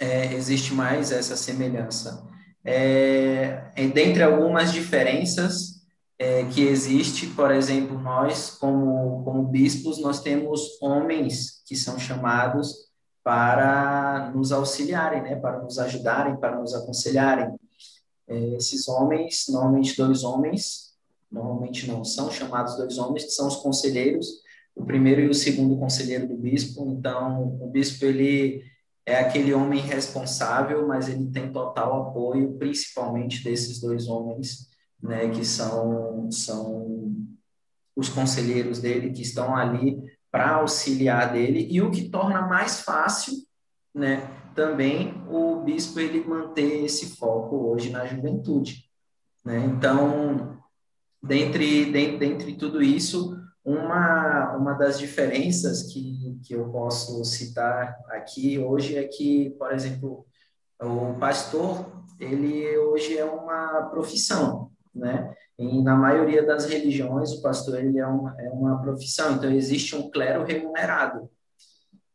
é, existe mais essa semelhança. É, dentre algumas diferenças é, que existe, por exemplo, nós, como, como bispos, nós temos homens que são chamados para nos auxiliarem, né, para nos ajudarem, para nos aconselharem. É, esses homens, normalmente dois homens, normalmente não, são chamados dois homens, que são os conselheiros, o primeiro e o segundo conselheiro do bispo. Então, o bispo, ele é aquele homem responsável, mas ele tem total apoio, principalmente desses dois homens, né, que são, são os conselheiros dele, que estão ali para auxiliar dele, e o que torna mais fácil, né, também o bispo ele manter esse foco hoje na juventude. Né? Então, dentre, dentre, dentre tudo isso, uma, uma das diferenças que, que eu posso citar aqui hoje é que, por exemplo, o pastor, ele hoje é uma profissão, né? E na maioria das religiões, o pastor ele é, uma, é uma profissão. Então, existe um clero remunerado,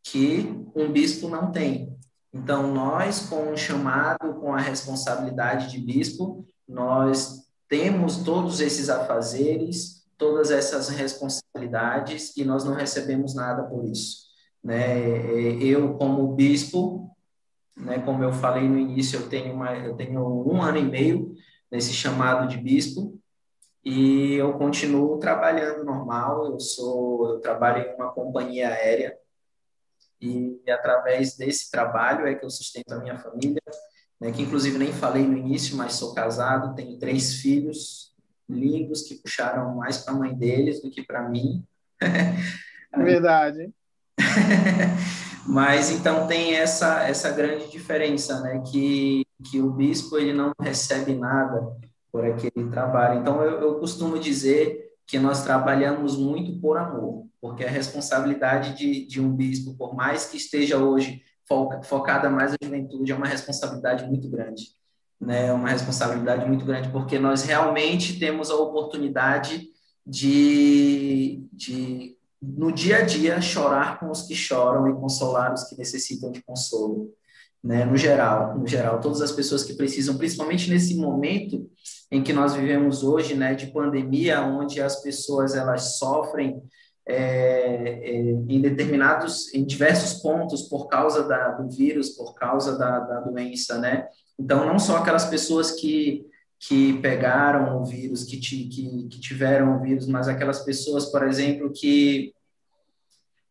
que um bispo não tem. Então, nós, com o chamado, com a responsabilidade de bispo, nós temos todos esses afazeres, todas essas responsabilidades, e nós não recebemos nada por isso. Né? Eu, como bispo, né, como eu falei no início, eu tenho, uma, eu tenho um ano e meio nesse chamado de bispo, e eu continuo trabalhando normal. Eu sou, eu trabalho em uma companhia aérea e através desse trabalho é que eu sustento a minha família, né, que inclusive nem falei no início, mas sou casado, tenho três filhos lindos que puxaram mais para a mãe deles do que para mim. É verdade. mas então tem essa essa grande diferença, né, que que o bispo ele não recebe nada por aquele trabalho. Então, eu, eu costumo dizer que nós trabalhamos muito por amor, porque a responsabilidade de, de um bispo, por mais que esteja hoje focada mais na juventude, é uma responsabilidade muito grande. Né? É uma responsabilidade muito grande, porque nós realmente temos a oportunidade de, de, no dia a dia, chorar com os que choram e consolar os que necessitam de consolo né, no geral, no geral, todas as pessoas que precisam, principalmente nesse momento em que nós vivemos hoje, né, de pandemia, onde as pessoas elas sofrem é, é, em determinados, em diversos pontos por causa da, do vírus, por causa da, da doença, né? Então, não só aquelas pessoas que que pegaram o vírus, que, que, que tiveram o vírus, mas aquelas pessoas, por exemplo, que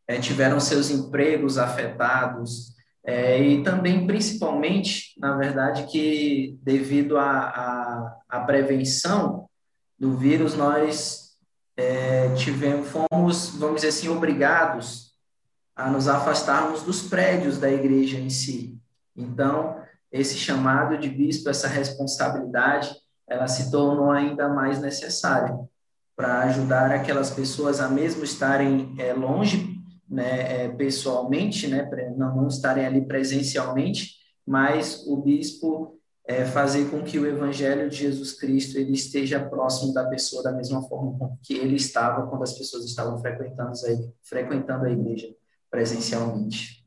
é, tiveram seus empregos afetados, é, e também, principalmente, na verdade, que devido à prevenção do vírus, nós é, tivemos, fomos, vamos dizer assim, obrigados a nos afastarmos dos prédios da igreja em si. Então, esse chamado de bispo, essa responsabilidade, ela se tornou ainda mais necessária para ajudar aquelas pessoas a mesmo estarem é, longe né, é, pessoalmente, né, não, não estarem ali presencialmente, mas o bispo é, fazer com que o evangelho de Jesus Cristo ele esteja próximo da pessoa da mesma forma que ele estava quando as pessoas estavam frequentando frequentando a igreja presencialmente.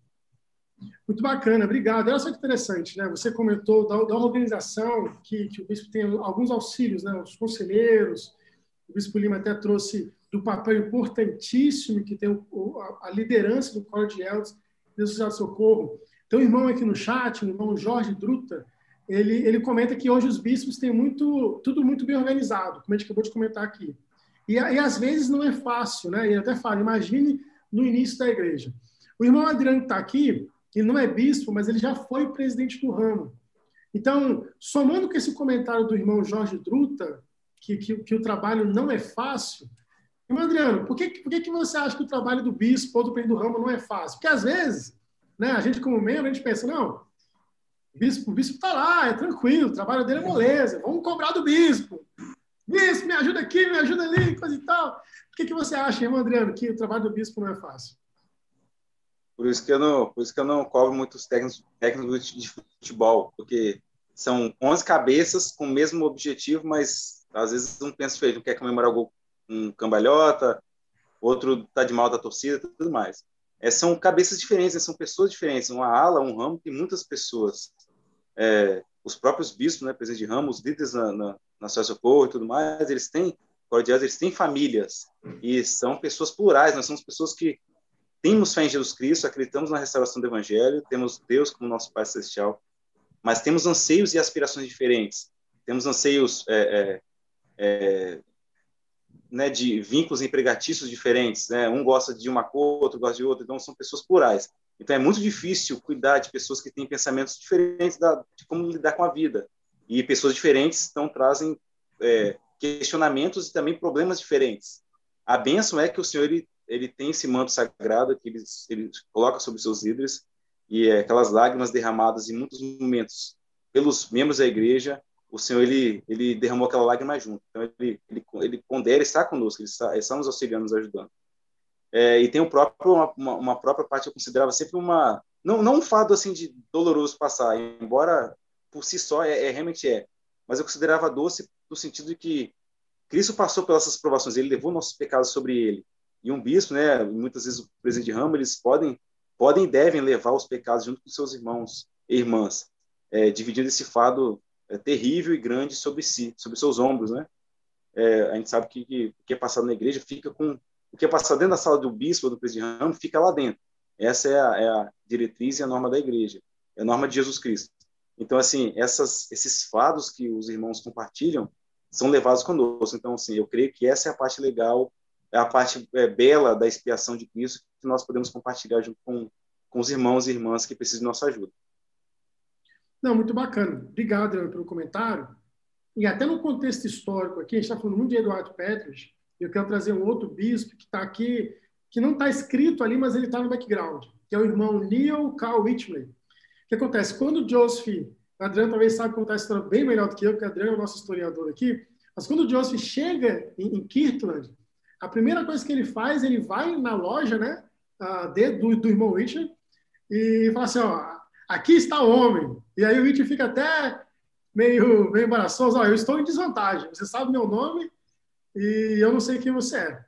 Muito bacana, obrigado. Olha só que interessante, né? Você comentou da, da organização que, que o bispo tem alguns auxílios, né? Os conselheiros, o bispo Lima até trouxe do papel importantíssimo que tem a liderança do Coro de Elders e do Socorro. Tem um irmão aqui no chat, o irmão Jorge Druta, ele, ele comenta que hoje os bispos têm muito, tudo muito bem organizado, como a gente acabou de comentar aqui. E, e às vezes não é fácil, né? Ele até fala, imagine no início da igreja. O irmão Adriano está aqui, ele não é bispo, mas ele já foi presidente do ramo. Então, somando com esse comentário do irmão Jorge Druta, que, que, que o trabalho não é fácil, Irmão Adriano, por que, por que, você acha que o trabalho do bispo ou do presidente do ramo não é fácil? Porque às vezes, né, a gente como membro, a gente pensa, não, o bispo, o está lá, é tranquilo, o trabalho dele é moleza, vamos cobrar do bispo. Bispo, me ajuda aqui, me ajuda ali, coisa e tal. Por que, que você acha, irmão Adriano, que o trabalho do bispo não é fácil? Por isso que eu não, por isso que eu não cobro muitos técnicos, técnicos de futebol, porque são 11 cabeças com o mesmo objetivo, mas às vezes um pensa feito, não quer comemorar um cambalhota, outro tá de mal da torcida, tudo mais. É, são cabeças diferentes, né? são pessoas diferentes. Uma ala, um ramo, tem muitas pessoas. É, os próprios bispos, né, presidente de ramo, os líderes na, na, na e tudo mais, eles têm, cordiais, eles têm famílias e são pessoas plurais. Nós somos pessoas que temos fé em Jesus Cristo, acreditamos na restauração do Evangelho, temos Deus como nosso Pai Celestial, mas temos anseios e aspirações diferentes. Temos anseios é, é, é né, de vínculos empregatícios diferentes, né? Um gosta de uma cor, outro gosta de outra, então são pessoas plurais. Então é muito difícil cuidar de pessoas que têm pensamentos diferentes da, de como lidar com a vida. E pessoas diferentes então trazem é, questionamentos e também problemas diferentes. A bênção é que o Senhor ele, ele tem esse manto sagrado que ele, ele coloca sobre seus líderes e é, aquelas lágrimas derramadas em muitos momentos pelos membros da igreja, o Senhor ele ele derramou aquela lágrima junto. Então ele ele, ele pondera estar conosco, ele está, ele está nos auxiliando, nos ajudando. É, e tem próprio uma, uma, própria parte que eu considerava sempre uma não não um fado assim de doloroso passar, embora por si só é, é realmente é, mas eu considerava doce no sentido de que Cristo passou pelas provações, ele levou nossos pecados sobre ele. E um bispo, né, muitas vezes o presidente de ramo, eles podem podem e devem levar os pecados junto com seus irmãos e irmãs, é, dividindo esse fado é, terrível e grande sobre si, sobre seus ombros, né? É, a gente sabe que, o que é passado na igreja fica com o que é passado dentro da sala do bispo ou do presidente de ramo fica lá dentro. Essa é a, é a, diretriz e a norma da igreja, é a norma de Jesus Cristo. Então, assim, essas, esses fados que os irmãos compartilham são levados conosco. Então, assim, eu creio que essa é a parte legal, é a parte é, bela da expiação de Cristo que nós podemos compartilhar junto com, com os irmãos e irmãs que precisam de nossa ajuda. Não, muito bacana. Obrigado pelo comentário. E até no contexto histórico aqui, a gente está falando muito de Eduardo Petros, e eu quero trazer um outro bispo que está aqui, que não está escrito ali, mas ele está no background, que é o irmão Neil Carl Whitman. O que acontece? Quando o Joseph, Adriano talvez sabe contar a história bem melhor do que eu, porque o Adriano é o nosso historiador aqui, mas quando o Joseph chega em, em Kirtland, a primeira coisa que ele faz, ele vai na loja, né, de, do, do irmão Whitman, e fala assim, ó, aqui está o homem. E aí o Whitman fica até meio, meio embaraçoso, ó, eu estou em desvantagem, você sabe meu nome e eu não sei quem você é.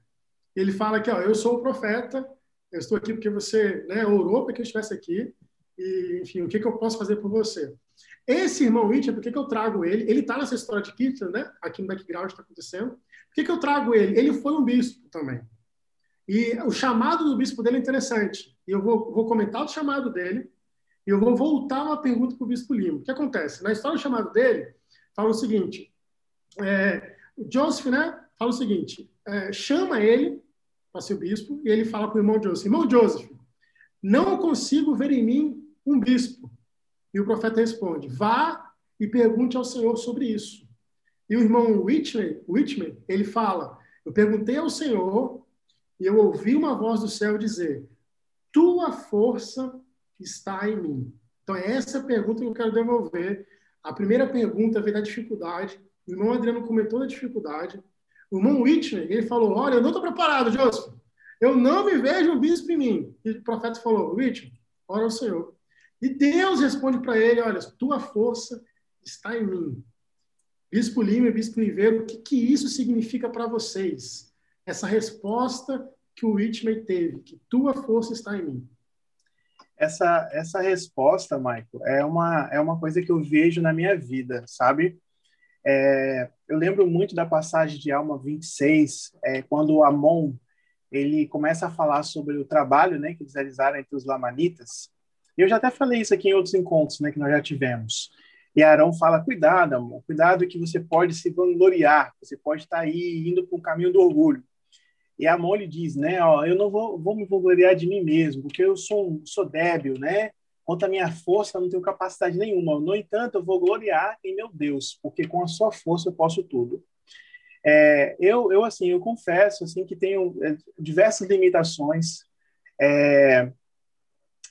Ele fala que, ó, eu sou o profeta, eu estou aqui porque você né, orou para que eu estivesse aqui, e, enfim, o que, que eu posso fazer por você? Esse irmão Whitman, por que, que eu trago ele? Ele está nessa história de Kitchen, né? Aqui no background está acontecendo. Por que, que eu trago ele? Ele foi um bispo também. E o chamado do bispo dele é interessante. E eu vou, vou comentar o chamado dele e eu vou voltar uma pergunta para o bispo Lima. O que acontece? Na história do chamado dele, fala o seguinte: é, Joseph né, fala o seguinte, é, chama ele para ser bispo e ele fala para o irmão Joseph: Irmão Joseph, não consigo ver em mim um bispo. E o profeta responde: Vá e pergunte ao Senhor sobre isso. E o irmão Whitman, Whitman ele fala: Eu perguntei ao Senhor e eu ouvi uma voz do céu dizer: Tua força está em mim. Então, é essa pergunta que eu quero devolver. A primeira pergunta veio da dificuldade. O irmão Adriano comentou da dificuldade. O irmão Whitney, ele falou: Olha, eu não estou preparado, Joseph. Eu não me vejo um bispo em mim. E o profeta falou: Whitney, ora ao Senhor. E Deus responde para ele: Olha, tua força está em mim. Bispo Lima e Bispo Ribeiro, o que, que isso significa para vocês? essa resposta que o Whitman teve, que tua força está em mim? Essa, essa resposta, Michael, é uma, é uma coisa que eu vejo na minha vida, sabe? É, eu lembro muito da passagem de Alma 26, é, quando o Amon ele começa a falar sobre o trabalho né, que eles realizaram entre os lamanitas. Eu já até falei isso aqui em outros encontros né, que nós já tivemos. E Arão fala: cuidado, amor, cuidado que você pode se vangloriar, você pode estar aí indo para o caminho do orgulho. E a Molly diz, né, ó, eu não vou, vou me vangloriar de mim mesmo, porque eu sou, sou débil, né? Quanto à minha força, não tenho capacidade nenhuma. No entanto, eu vou gloriar em meu Deus, porque com a sua força eu posso tudo. É, eu, eu, assim, eu confesso, assim, que tenho é, diversas limitações. É,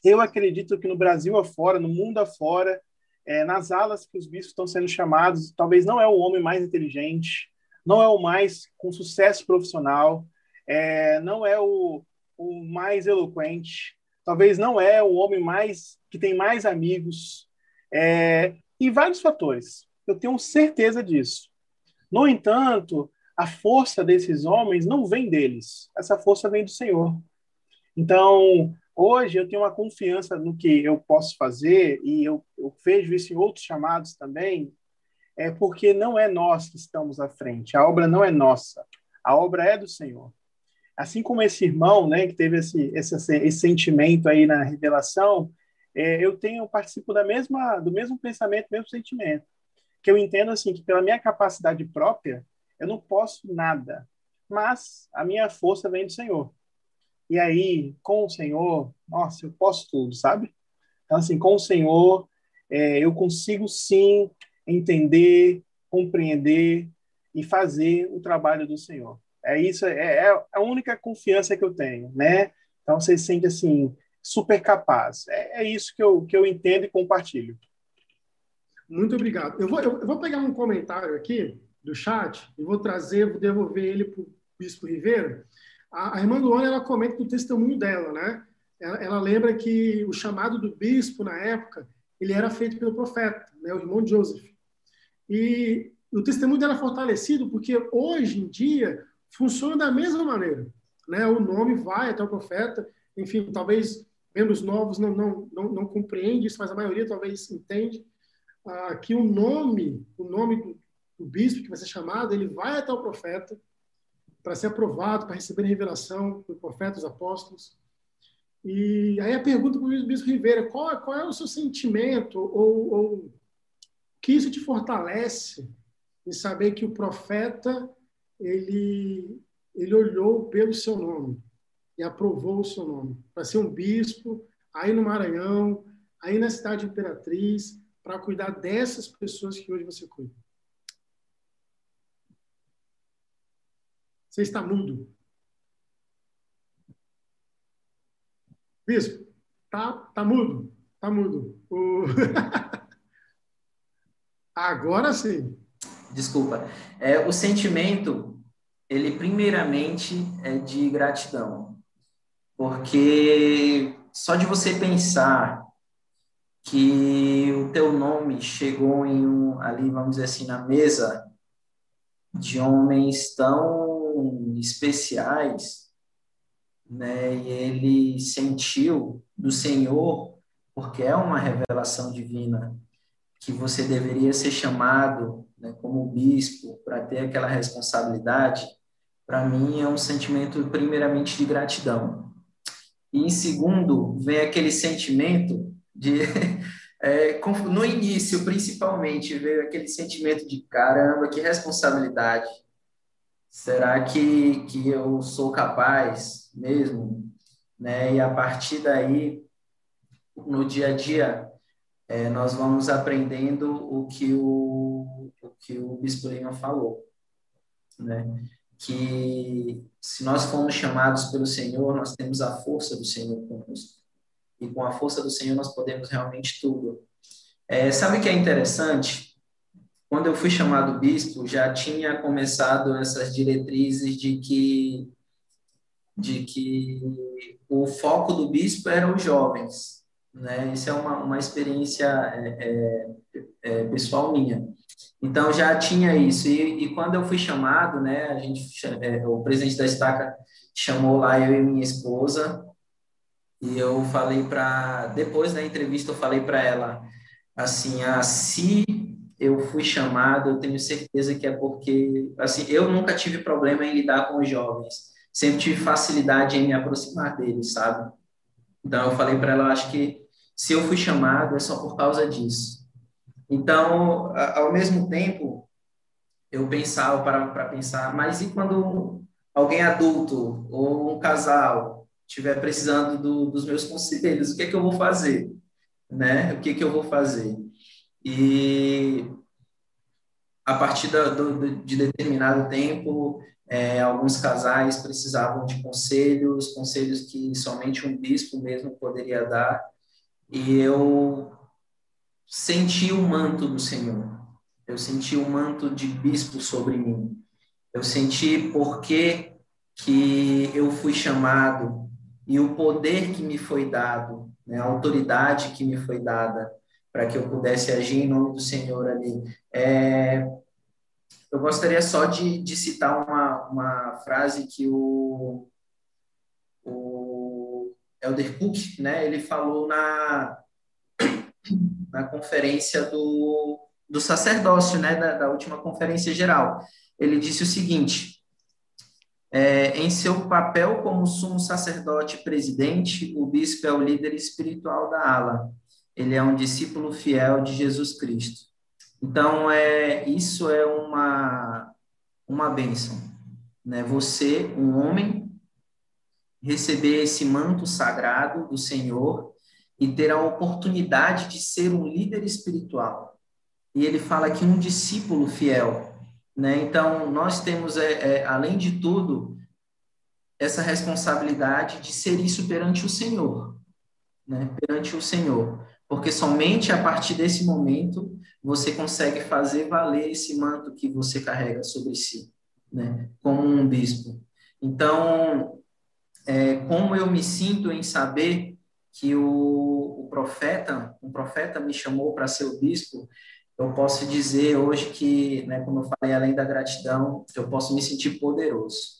eu acredito que no Brasil afora, no mundo afora, é, nas alas que os bispos estão sendo chamados, talvez não é o homem mais inteligente, não é o mais com sucesso profissional, é, não é o, o mais eloquente, talvez não é o homem mais que tem mais amigos, é, e vários fatores. Eu tenho certeza disso. No entanto, a força desses homens não vem deles, essa força vem do Senhor. Então, hoje eu tenho uma confiança no que eu posso fazer, e eu, eu vejo isso em outros chamados também, é porque não é nós que estamos à frente, a obra não é nossa, a obra é do Senhor assim como esse irmão, né, que teve esse, esse, esse sentimento aí na revelação, é, eu tenho participo da mesma do mesmo pensamento, mesmo sentimento, que eu entendo assim que pela minha capacidade própria eu não posso nada, mas a minha força vem do Senhor. E aí, com o Senhor, nossa, eu posso tudo, sabe? Então assim, com o Senhor, é, eu consigo sim entender, compreender e fazer o trabalho do Senhor. É isso, é, é a única confiança que eu tenho, né? Então você sente assim, super capaz. É, é isso que eu, que eu entendo e compartilho. Muito obrigado. Eu vou, eu vou pegar um comentário aqui do chat e vou trazer, vou devolver ele para o Bispo Ribeiro. A, a irmã Luana, ela comenta do testemunho dela, né? Ela, ela, lembra que o chamado do bispo, na época, ele era feito pelo profeta, né, o irmão Joseph. E o testemunho dela é fortalecido porque hoje em dia funciona da mesma maneira. Né? O nome vai até o profeta, enfim, talvez membros novos não, não, não, não compreendem isso, mas a maioria talvez entende ah, que o nome, o nome do, do bispo que vai ser chamado, ele vai até o profeta para ser aprovado, para receber a revelação do profeta, dos apóstolos. E aí a pergunta para o Bispo Ribeira, qual, qual, é o seu sentimento ou, ou que isso te fortalece em saber que o profeta ele ele olhou pelo seu nome e aprovou o seu nome para ser um bispo aí no Maranhão, aí na cidade Imperatriz, para cuidar dessas pessoas que hoje você cuida. Você está mudo. Bispo, tá, tá mudo, tá mudo. Agora sim. Desculpa. É, o sentimento, ele primeiramente é de gratidão. Porque só de você pensar que o teu nome chegou em um, ali, vamos dizer assim, na mesa de homens especiais, né? E ele sentiu do Senhor, porque é uma revelação divina, que você deveria ser chamado né, como bispo para ter aquela responsabilidade. Para mim é um sentimento primeiramente de gratidão. E em segundo, vem aquele sentimento de é, no início, principalmente, veio aquele sentimento de caramba, que responsabilidade. Será que, que eu sou capaz mesmo? Né? E a partir daí, no dia a dia, é, nós vamos aprendendo o que o, o, que o Bispo Lima falou. Né? Que se nós formos chamados pelo Senhor, nós temos a força do Senhor conosco. E com a força do Senhor, nós podemos realmente tudo. É, sabe o que é interessante? Quando eu fui chamado bispo, já tinha começado essas diretrizes de que de que o foco do bispo eram os jovens, né? Isso é uma, uma experiência é, é, é, pessoal minha. Então já tinha isso e, e, quando eu fui chamado, né? A gente, é, o presidente da estaca chamou lá eu e minha esposa e eu falei para depois da entrevista eu falei para ela assim, ah, se eu fui chamado, eu tenho certeza que é porque, assim, eu nunca tive problema em lidar com os jovens, sempre tive facilidade em me aproximar deles, sabe? Então eu falei para ela, acho que se eu fui chamado é só por causa disso. Então, ao mesmo tempo, eu pensava para pensar, mas e quando alguém adulto ou um casal estiver precisando do, dos meus conselhos, o que é que eu vou fazer? Né? O que é que eu vou fazer? E a partir da, do, de determinado tempo, é, alguns casais precisavam de conselhos, conselhos que somente um bispo mesmo poderia dar, e eu senti o manto do Senhor, eu senti o manto de bispo sobre mim, eu senti porque que eu fui chamado e o poder que me foi dado, né, a autoridade que me foi dada para que eu pudesse agir em nome do Senhor ali. É, eu gostaria só de, de citar uma, uma frase que o, o Elder Cook, né, ele falou na, na conferência do, do sacerdócio, né, da, da última conferência geral. Ele disse o seguinte, é, em seu papel como sumo sacerdote presidente, o bispo é o líder espiritual da ala ele é um discípulo fiel de Jesus Cristo. Então, é, isso é uma, uma bênção. Né? Você, um homem, receber esse manto sagrado do Senhor e ter a oportunidade de ser um líder espiritual. E ele fala que um discípulo fiel. Né? Então, nós temos, é, é, além de tudo, essa responsabilidade de ser isso perante o Senhor né, perante o Senhor, porque somente a partir desse momento você consegue fazer valer esse manto que você carrega sobre si, né, como um bispo. Então, é, como eu me sinto em saber que o, o profeta, um profeta me chamou para ser o bispo, eu posso dizer hoje que, né, como eu falei, além da gratidão, eu posso me sentir poderoso.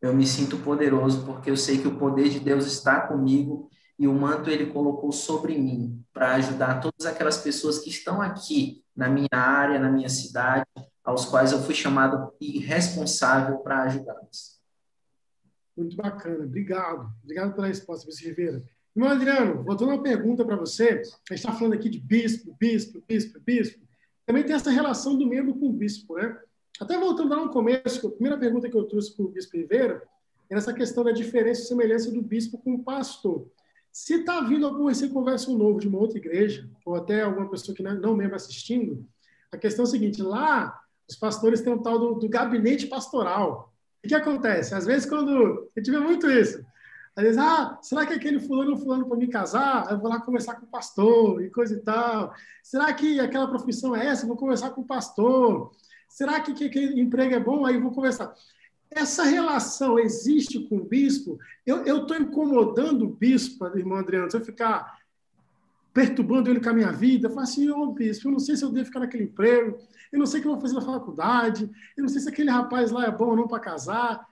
Eu me sinto poderoso porque eu sei que o poder de Deus está comigo e o manto ele colocou sobre mim para ajudar todas aquelas pessoas que estão aqui na minha área, na minha cidade, aos quais eu fui chamado e responsável para ajudá-los. Muito bacana, obrigado. Obrigado pela resposta, Vice Ribeiro. Irmão Adriano, voltando uma pergunta para você, a gente está falando aqui de bispo, bispo, bispo, bispo. Também tem essa relação do membro com o bispo, né? Até voltando lá no começo, a primeira pergunta que eu trouxe para o bispo Rivera era essa questão da diferença e semelhança do bispo com o pastor. Se está vindo algum esse conversa novo de uma outra igreja, ou até alguma pessoa que não é membro assistindo, a questão é a seguinte: lá os pastores têm um tal do, do gabinete pastoral. O que acontece? Às vezes, quando. Gente vê muito isso. Às vezes, ah, será que aquele fulano fulano para me casar? Eu vou lá conversar com o pastor e coisa e tal. Será que aquela profissão é essa? Eu vou conversar com o pastor. Será que aquele emprego é bom? Aí eu vou conversar. Essa relação existe com o bispo? Eu estou incomodando o bispo, irmão Adriano, se eu ficar perturbando ele com a minha vida, eu falo assim, ô oh, bispo, eu não sei se eu devo ficar naquele emprego, eu não sei o que eu vou fazer na faculdade, eu não sei se aquele rapaz lá é bom ou não para casar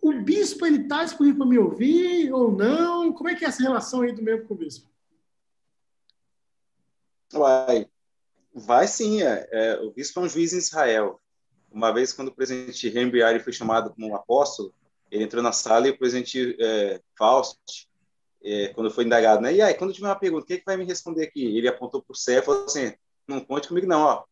o bispo ele está disponível para me ouvir ou não? Como é que é essa relação aí do membro com o bispo? Vai, vai sim. É, é, o bispo é um juiz em Israel. Uma vez, quando o presidente Henry foi chamado como um apóstolo, ele entrou na sala e o presidente é, Fausto, é, quando foi indagado, né? E aí, quando tiver uma pergunta, quem é que vai me responder aqui? Ele apontou para o céu e falou assim: não conte comigo, não, ó.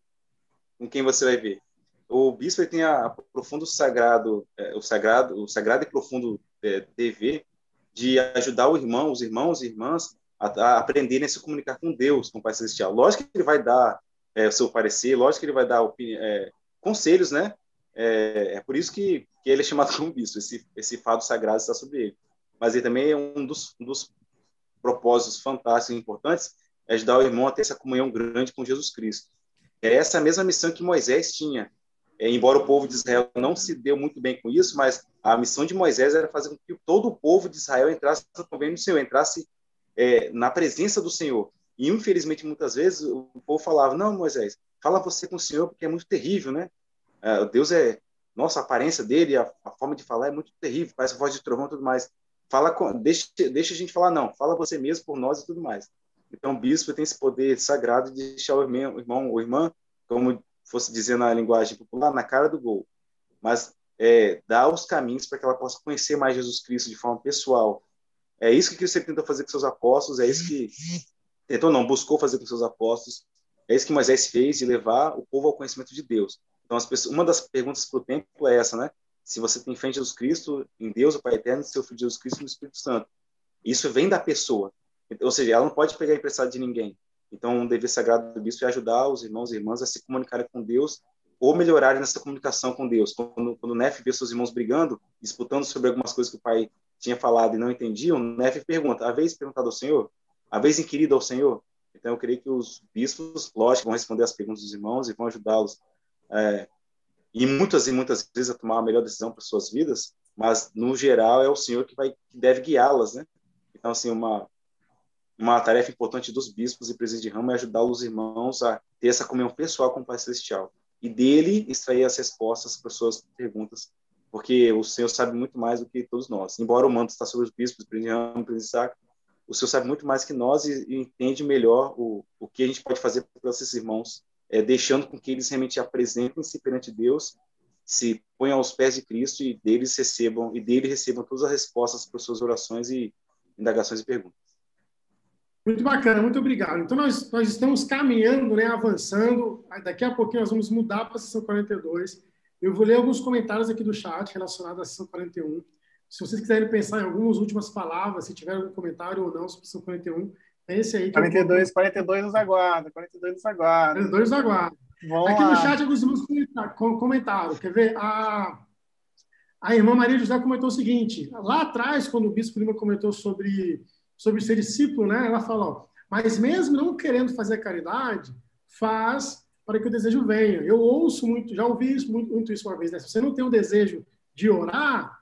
Com quem você vai ver? o bispo tem a, a profundo sagrado, é, o sagrado, o sagrado e profundo é, dever de ajudar o irmão, os irmãos e irmãs a, a, aprenderem a se comunicar com Deus, com o Pai Celestial. Lógico que ele vai dar é, o seu parecer, lógico que ele vai dar é, conselhos, né? É, é, por isso que, que ele é chamado como bispo, esse, esse fado sagrado está sobre ele. Mas ele também é um dos, um dos propósitos fantásticos e importantes, é ajudar o irmão a ter essa comunhão grande com Jesus Cristo. É essa mesma missão que Moisés tinha, é, embora o povo de Israel não se deu muito bem com isso, mas a missão de Moisés era fazer com que todo o povo de Israel entrasse no Senhor, entrasse é, na presença do Senhor. E, infelizmente, muitas vezes o povo falava: Não, Moisés, fala você com o Senhor, porque é muito terrível, né? É, Deus é. Nossa, a aparência dele, a, a, forma de falar é muito terrível, parece voz de trovão e tudo mais. Fala com, deixa, deixa a gente falar, não, fala você mesmo por nós e tudo mais. Então, o bispo tem esse poder sagrado de deixar o irmão, ou irmã, como fosse dizer na linguagem popular, na cara do gol. Mas é, dar os caminhos para que ela possa conhecer mais Jesus Cristo de forma pessoal. É isso que Cristo tentou fazer com seus apóstolos, é isso que tentou não, buscou fazer com seus apóstolos, é isso que Moisés fez, de levar o povo ao conhecimento de Deus. Então, pessoas, uma das perguntas para o templo é essa, né? Se você tem fé em Jesus Cristo, em Deus, o Pai Eterno, seu Filho Jesus Cristo e no Espírito Santo. Isso vem da pessoa. Ou seja, ela não pode pegar emprestado de ninguém. Então, o dever sagrado do bispo é ajudar os irmãos e irmãs a se comunicarem com Deus ou melhorarem nessa comunicação com Deus. Quando, quando o Nef vê seus irmãos brigando, disputando sobre algumas coisas que o pai tinha falado e não entendiam, o Nef pergunta: a vez perguntado ao Senhor? A vez inquirido ao Senhor? Então, eu creio que os bispos, lógico, vão responder as perguntas dos irmãos e vão ajudá-los é, e muitas e muitas vezes a tomar a melhor decisão para suas vidas, mas no geral é o Senhor que vai que deve guiá-las, né? Então assim uma uma tarefa importante dos bispos e presidentes de ramo é ajudar os irmãos a ter essa comunhão pessoal com o Pai Celestial e dele extrair as respostas para suas perguntas, porque o Senhor sabe muito mais do que todos nós. Embora o manto está sobre os bispos, presidente de ramo, presidente de o Senhor sabe muito mais que nós e, e entende melhor o, o que a gente pode fazer para esses irmãos, é, deixando com que eles realmente apresentem-se perante Deus, se ponham aos pés de Cristo e deles recebam e dele recebam todas as respostas para suas orações e indagações e perguntas. Muito bacana, muito obrigado. Então, nós, nós estamos caminhando, né, avançando. Daqui a pouquinho nós vamos mudar para a sessão 42. Eu vou ler alguns comentários aqui do chat relacionados à sessão 41. Se vocês quiserem pensar em algumas últimas palavras, se tiver algum comentário ou não sobre sessão 41, é esse aí. 42, 42 nos aguarda, 42 nos aguarda. 42 nos aguarda. Aqui no chat, alguns comentários. Quer ver? A, a irmã Maria José comentou o seguinte: lá atrás, quando o Bispo Lima comentou sobre sobre ser discípulo, né? Ela fala, ó, mas mesmo não querendo fazer caridade, faz para que o desejo venha. Eu ouço muito, já ouvi isso, muito, muito isso uma vez, né? Se você não tem o desejo de orar,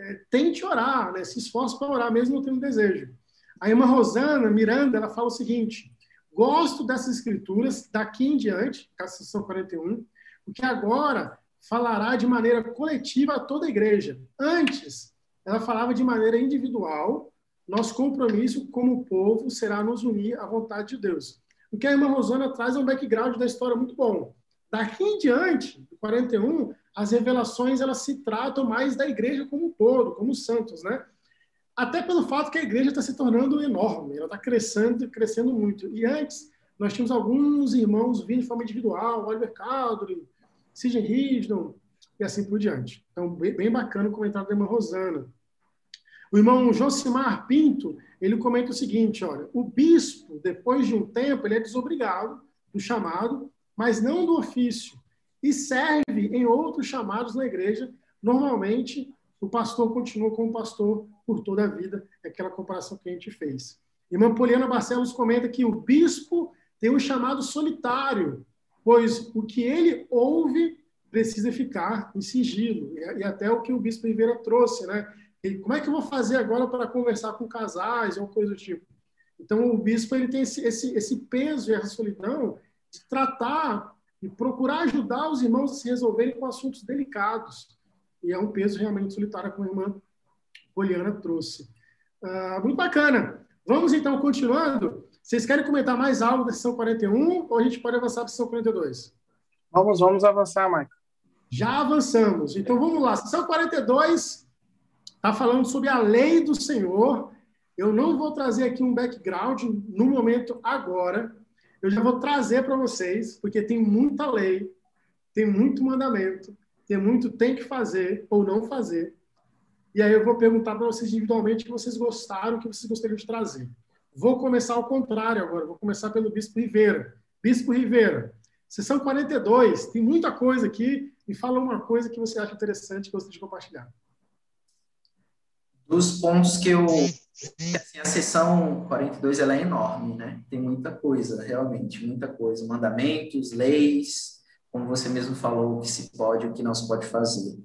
é, tente orar, né? Se esforce para orar, mesmo não tendo desejo. A irmã Rosana Miranda, ela fala o seguinte, gosto dessas escrituras daqui em diante, Cação 41, porque agora falará de maneira coletiva a toda a igreja. Antes, ela falava de maneira individual, nosso compromisso como povo será nos unir à vontade de Deus. O que a irmã Rosana traz é um background da história muito bom. Daqui em diante, 41, as revelações elas se tratam mais da igreja como um todo, como santos, né? Até pelo fato que a igreja está se tornando enorme, ela está crescendo, crescendo muito. E antes, nós tínhamos alguns irmãos vindo de forma individual, Oliver Caldry, Sidney Risdon, e assim por diante. Então, bem, bem bacana o comentário da irmã Rosana. O irmão Josimar Pinto, ele comenta o seguinte, olha, o bispo, depois de um tempo, ele é desobrigado do chamado, mas não do ofício, e serve em outros chamados na igreja. Normalmente, o pastor continua como pastor por toda a vida, é aquela comparação que a gente fez. Irmã Poliana Barcelos comenta que o bispo tem um chamado solitário, pois o que ele ouve precisa ficar em sigilo. E até o que o bispo Ribeira trouxe, né? E como é que eu vou fazer agora para conversar com casais ou coisa do tipo? Então, o bispo ele tem esse, esse, esse peso e essa solidão de tratar e procurar ajudar os irmãos a se resolverem com assuntos delicados. E é um peso realmente solitário, como a irmã Poliana trouxe. Uh, muito bacana. Vamos então continuando. Vocês querem comentar mais algo da sessão 41 ou a gente pode avançar para a sessão 42? Vamos, vamos avançar, Michael. Já avançamos. Então vamos lá. Sessão 42 está falando sobre a lei do Senhor. Eu não vou trazer aqui um background no momento agora. Eu já vou trazer para vocês, porque tem muita lei, tem muito mandamento, tem muito tem que fazer ou não fazer. E aí eu vou perguntar para vocês individualmente o que vocês gostaram, o que vocês gostariam de trazer. Vou começar ao contrário agora, vou começar pelo Bispo Rivera. Bispo Rivera, sessão 42, tem muita coisa aqui, e fala uma coisa que você acha interessante que gostaria de compartilhar dos pontos que eu assim, a sessão 42 ela é enorme, né? Tem muita coisa, realmente, muita coisa, mandamentos, leis, como você mesmo falou, o que se pode, o que não se pode fazer.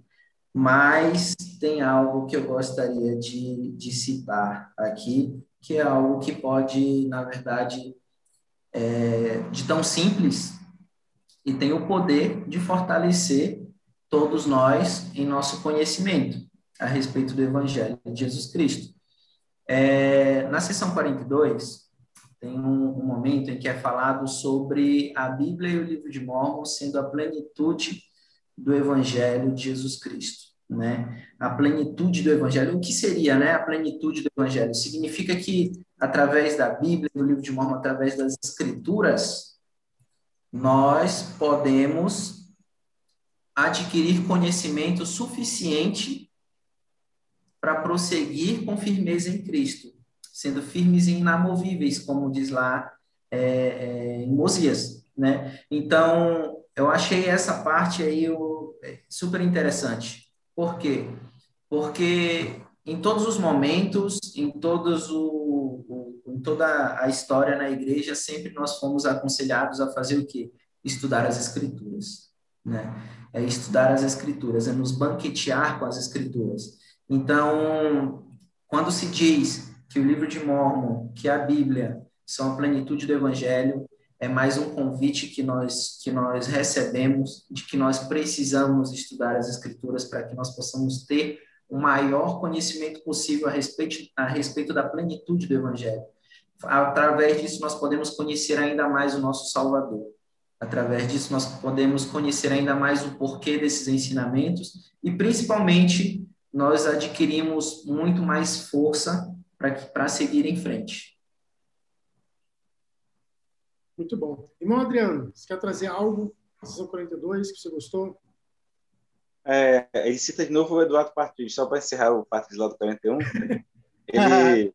Mas tem algo que eu gostaria de, de citar aqui, que é algo que pode, na verdade, é, de tão simples e tem o poder de fortalecer todos nós em nosso conhecimento a respeito do Evangelho de Jesus Cristo. É, na sessão 42, tem um, um, momento em que é falado sobre a Bíblia e o livro de Mormon sendo a plenitude do Evangelho de Jesus Cristo. Né? A plenitude do Evangelho. O que seria né, a plenitude do Evangelho? Significa que, através da Bíblia, do livro de Mormon, através das Escrituras, nós podemos adquirir conhecimento suficiente para prosseguir com firmeza em Cristo, sendo firmes e inamovíveis, como diz lá é, é, em Mosias, né? Então, eu achei essa parte aí o, é, super interessante. Por quê? Porque em todos os momentos, em todos o, o, em toda a história na igreja, sempre nós fomos aconselhados a fazer o quê? Estudar as escrituras, né? É estudar as escrituras, é nos banquetear com as escrituras. Então, quando se diz que o livro de Mormon, que a Bíblia são a plenitude do Evangelho, é mais um convite que nós que nós recebemos de que nós precisamos estudar as Escrituras para que nós possamos ter o maior conhecimento possível a respeito a respeito da plenitude do Evangelho. Através disso nós podemos conhecer ainda mais o nosso Salvador. Através disso nós podemos conhecer ainda mais o porquê desses ensinamentos e principalmente nós adquirimos muito mais força para seguir em frente. Muito bom. Irmão Adriano, você quer trazer algo da sessão 42 que você gostou? É, ele cita de novo o Eduardo Partridge, só para encerrar o Partridge lá do 41. ele,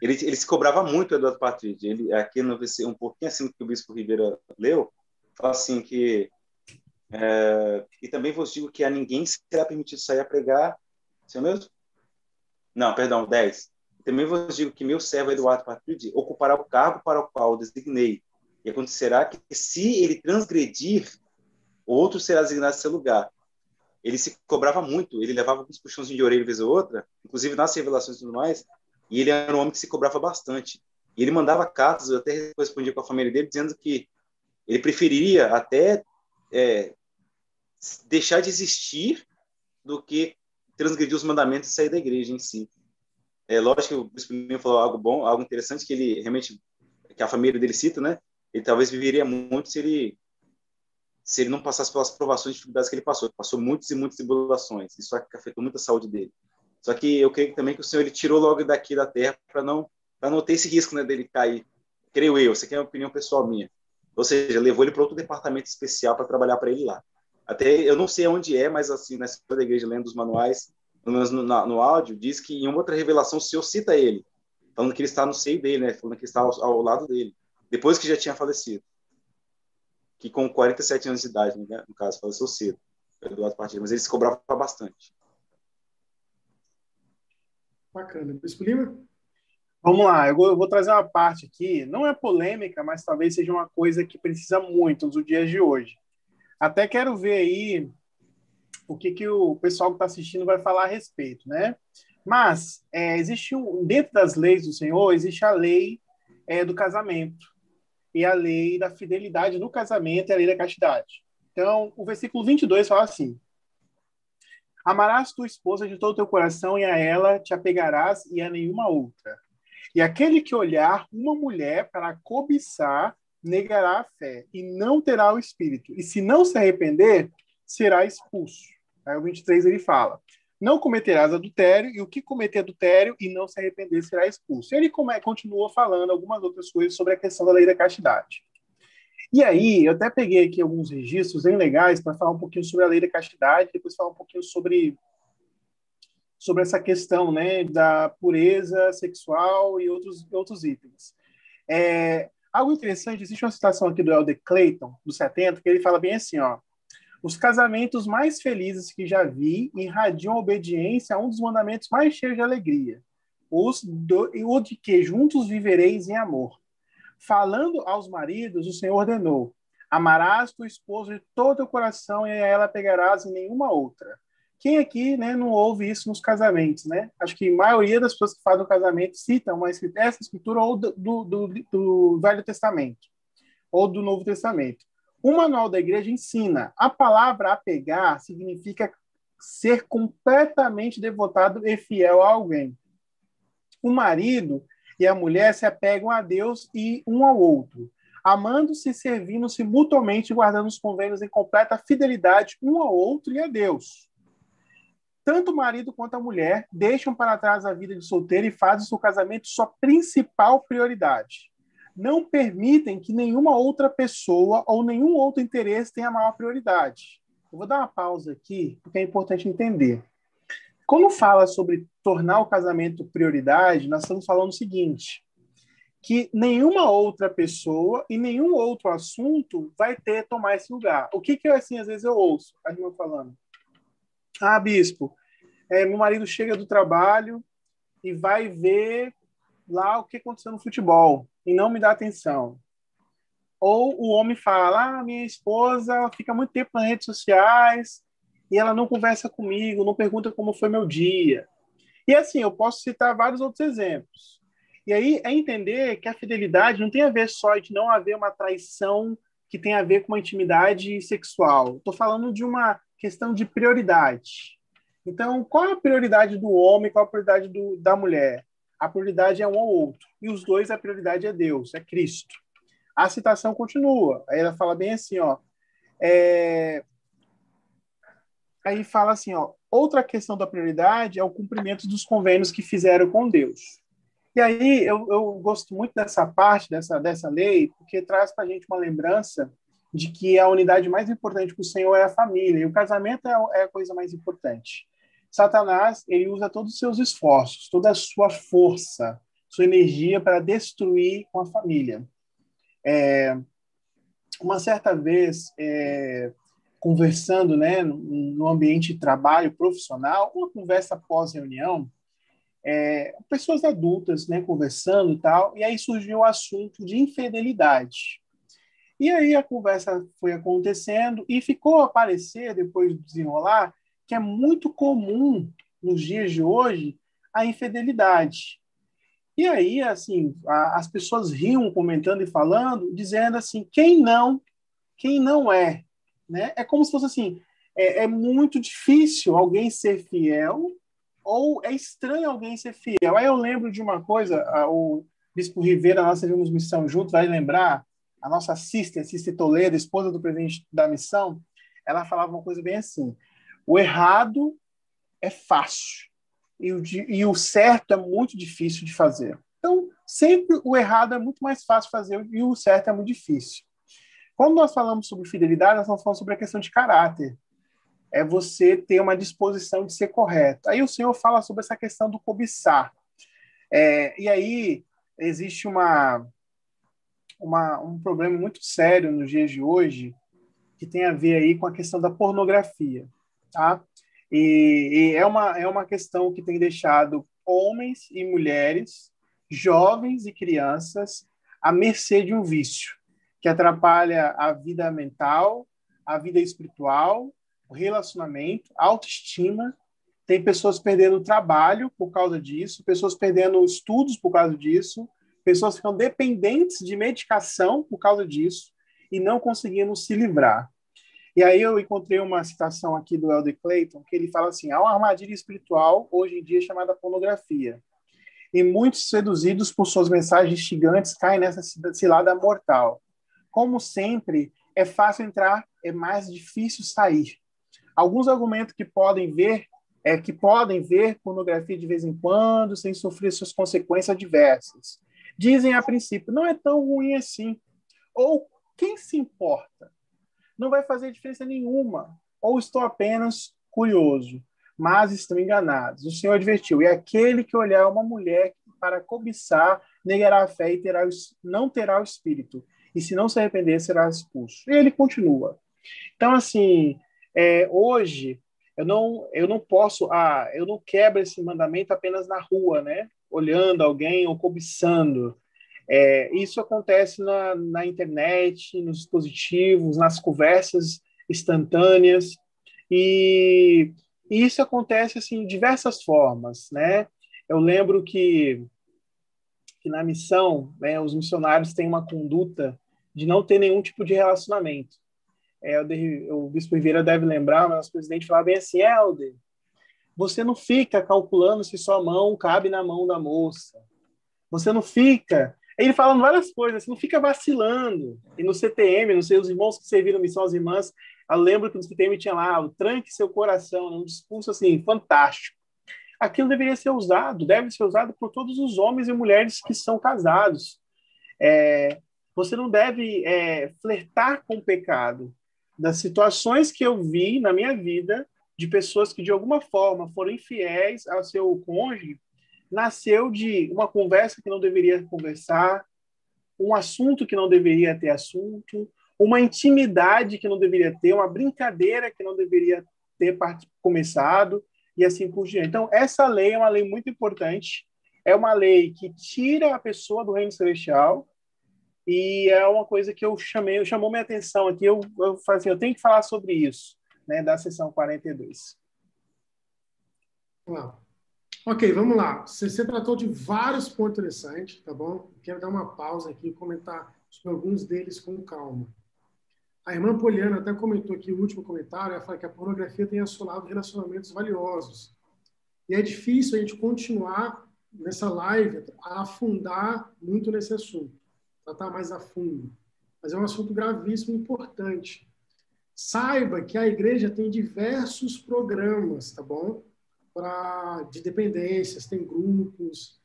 ele, ele se cobrava muito, o Eduardo Partridge. Ele, aqui no um pouquinho assim do que o Bispo Ribeira leu, fala assim que é, e também vos digo que a ninguém será permitido sair a pregar seu mesmo? Não, perdão, 10. Também vos digo que meu servo Eduardo Patrício ocupará o cargo para o qual designei. E acontecerá que, se ele transgredir, outro será designado em seu lugar. Ele se cobrava muito, ele levava alguns puxãozinhos de orelha vez ou outra, inclusive nas revelações e tudo mais, e ele era um homem que se cobrava bastante. E ele mandava cartas, eu até respondia com a família dele, dizendo que ele preferiria até é, deixar de existir do que transgredir os mandamentos e sair da igreja em si. É lógico que o bispo Lima falou algo bom, algo interessante que ele realmente que a família dele cita, né? Ele talvez viveria muito se ele se ele não passasse pelas provações e dificuldades que ele passou. Ele passou muitas e muitas tribulações. Isso afetou muito a saúde dele. Só que eu creio também que o Senhor ele tirou logo daqui da terra para não para não ter esse risco, né, dele cair. Creio eu, isso aqui é uma opinião pessoal minha. Ou seja, levou ele para outro departamento especial para trabalhar para ele lá. Até eu não sei onde é, mas assim, na história da igreja, lendo os manuais, pelo menos no, no, áudio, diz que em uma outra revelação o Senhor cita ele, falando que ele está no seio dele, né? Falando que está ao, ao lado dele, depois que já tinha falecido. Que com 47 anos de idade, né? no caso, faleceu cedo, Eduardo Partido, mas ele se cobrava bastante. Bacana. Bispo Lima? Vamos lá, eu vou, eu vou, trazer uma parte aqui, não é polêmica, mas talvez seja uma coisa que precisa muito nos dias de hoje. Até quero ver aí o que, que o pessoal que está assistindo vai falar a respeito, né? Mas é, existe um, dentro das leis do Senhor existe a lei é, do casamento e a lei da fidelidade no casamento e a lei da castidade. Então, o versículo 22 fala assim: Amarás tua esposa de todo o teu coração e a ela te apegarás e a nenhuma outra. E aquele que olhar uma mulher para cobiçar negará a fé e não terá o espírito. E se não se arrepender, será expulso. Aí o 23 ele fala: Não cometerás adultério, e o que cometer adultério e não se arrepender será expulso. Ele continua falando algumas outras coisas sobre a questão da lei da castidade. E aí, eu até peguei aqui alguns registros bem legais para falar um pouquinho sobre a lei da castidade, depois falar um pouquinho sobre sobre essa questão né, da pureza sexual e outros, outros itens. É, algo interessante, existe uma citação aqui do Elder Clayton, do 70, que ele fala bem assim, ó, os casamentos mais felizes que já vi irradiam obediência a um dos mandamentos mais cheios de alegria, os do, o de que juntos vivereis em amor. Falando aos maridos, o Senhor ordenou: Amarás tua esposa de todo o coração e a ela pegarás em nenhuma outra. Quem aqui né, não ouve isso nos casamentos? Né? Acho que a maioria das pessoas que fazem o casamento citam uma, essa escritura ou do, do, do, do Velho Testamento ou do Novo Testamento. O manual da igreja ensina a palavra apegar significa ser completamente devotado e fiel a alguém. O marido e a mulher se apegam a Deus e um ao outro, amando-se e servindo-se mutuamente, guardando os convênios em completa fidelidade um ao outro e a Deus. Tanto o marido quanto a mulher deixam para trás a vida de solteiro e fazem seu casamento sua principal prioridade não permitem que nenhuma outra pessoa ou nenhum outro interesse tenha maior prioridade. Eu vou dar uma pausa aqui, porque é importante entender. Quando fala sobre tornar o casamento prioridade, nós estamos falando o seguinte: que nenhuma outra pessoa e nenhum outro assunto vai ter tomar esse lugar. O que que eu, assim às vezes eu ouço a irmã falando? Ah, bispo, é, meu marido chega do trabalho e vai ver lá o que aconteceu no futebol e não me dá atenção. Ou o homem fala: ah, minha esposa fica muito tempo nas redes sociais e ela não conversa comigo, não pergunta como foi meu dia. E assim, eu posso citar vários outros exemplos. E aí é entender que a fidelidade não tem a ver só de não haver uma traição que tem a ver com uma intimidade sexual. Estou falando de uma questão de prioridade. Então, qual é a prioridade do homem, qual é a prioridade do, da mulher? a prioridade é um ao outro. E os dois, a prioridade é Deus, é Cristo. A citação continua. Aí ela fala bem assim, ó. É... Aí fala assim, ó. Outra questão da prioridade é o cumprimento dos convênios que fizeram com Deus. E aí eu, eu gosto muito dessa parte, dessa, dessa lei, porque traz para a gente uma lembrança de que a unidade mais importante para o Senhor é a família, e o casamento é, é a coisa mais importante. Satanás ele usa todos os seus esforços, toda a sua força, sua energia para destruir com a família. É, uma certa vez, é, conversando né, no ambiente de trabalho profissional, uma conversa pós-reunião, é, pessoas adultas, né, conversando e tal, e aí surgiu o assunto de infidelidade. E aí a conversa foi acontecendo e ficou a aparecer, depois de desenrolar, que é muito comum nos dias de hoje a infidelidade. E aí, assim, a, as pessoas riam comentando e falando, dizendo assim, quem não, quem não é, né? É como se fosse assim, é, é muito difícil alguém ser fiel ou é estranho alguém ser fiel. Aí eu lembro de uma coisa, o Bispo Rivera, nós servimos missão junto, vai lembrar, a nossa sister, Sister Toledo, esposa do presidente da missão, ela falava uma coisa bem assim: o errado é fácil e o, e o certo é muito difícil de fazer. Então, sempre o errado é muito mais fácil fazer e o certo é muito difícil. Quando nós falamos sobre fidelidade, nós estamos falando sobre a questão de caráter. É você ter uma disposição de ser correto. Aí o Senhor fala sobre essa questão do cobiçar. É, e aí existe uma, uma, um problema muito sério nos dias de hoje que tem a ver aí com a questão da pornografia, tá? E, e, é, uma, é uma questão que tem deixado homens e mulheres, jovens e crianças, à mercê de um vício que atrapalha a vida mental, a vida espiritual, o relacionamento, a autoestima. Tem pessoas perdendo trabalho por causa disso, pessoas perdendo estudos por causa disso, pessoas ficam dependentes de medicação por causa disso e não conseguindo se livrar. E aí eu encontrei uma citação aqui do Elder Clayton, que ele fala assim: há uma armadilha espiritual hoje em dia chamada pornografia. E muitos seduzidos por suas mensagens gigantes caem nessa cilada mortal. Como sempre, é fácil entrar, é mais difícil sair. Alguns argumentos que podem ver é que podem ver pornografia de vez em quando sem sofrer suas consequências adversas dizem a princípio, não é tão ruim assim. Ou quem se importa? Não vai fazer diferença nenhuma. Ou estou apenas curioso, mas estão enganados. O Senhor advertiu: e aquele que olhar uma mulher para cobiçar negará a fé e terá, não terá o espírito. E se não se arrepender, será expulso. E ele continua. Então, assim, é, hoje eu não, eu não posso, ah, eu não quebro esse mandamento apenas na rua, né? olhando alguém ou cobiçando. É, isso acontece na, na internet, nos dispositivos, nas conversas instantâneas, e, isso acontece assim, de diversas formas. Né? Eu lembro que, que na missão, né, os missionários têm uma conduta de não ter nenhum tipo de relacionamento. É, o, o Bispo Ribeira deve lembrar, mas o presidente falava bem assim, Helder, você não fica calculando se sua mão cabe na mão da moça. Você não fica. Ele falando várias coisas, você não fica vacilando. E no CTM, não sei, os irmãos que serviram missão às irmãs, eu lembro que no CTM tinha lá o tranque seu coração, um discurso assim, fantástico. Aquilo deveria ser usado, deve ser usado por todos os homens e mulheres que são casados. É, você não deve é, flertar com o pecado. Das situações que eu vi na minha vida, de pessoas que de alguma forma foram infiéis ao seu cônjuge nasceu de uma conversa que não deveria conversar, um assunto que não deveria ter assunto, uma intimidade que não deveria ter, uma brincadeira que não deveria ter começado e assim por diante. Então, essa lei é uma lei muito importante, é uma lei que tira a pessoa do reino celestial e é uma coisa que eu chamei, chamou minha atenção aqui, eu, eu falei assim, eu tenho que falar sobre isso né, da sessão 42. Ah. Ok, vamos lá. Você, tratou de vários pontos interessantes, tá bom? Quero dar uma pausa aqui e comentar sobre alguns deles com calma. A irmã Poliana até comentou aqui o último comentário, ela fala que a pornografia tem assolado relacionamentos valiosos. E é difícil a gente continuar nessa live a afundar muito nesse assunto, tratar mais a fundo. Mas é um assunto gravíssimo e importante. Saiba que a igreja tem diversos programas, tá bom? Pra, de dependências, tem grupos.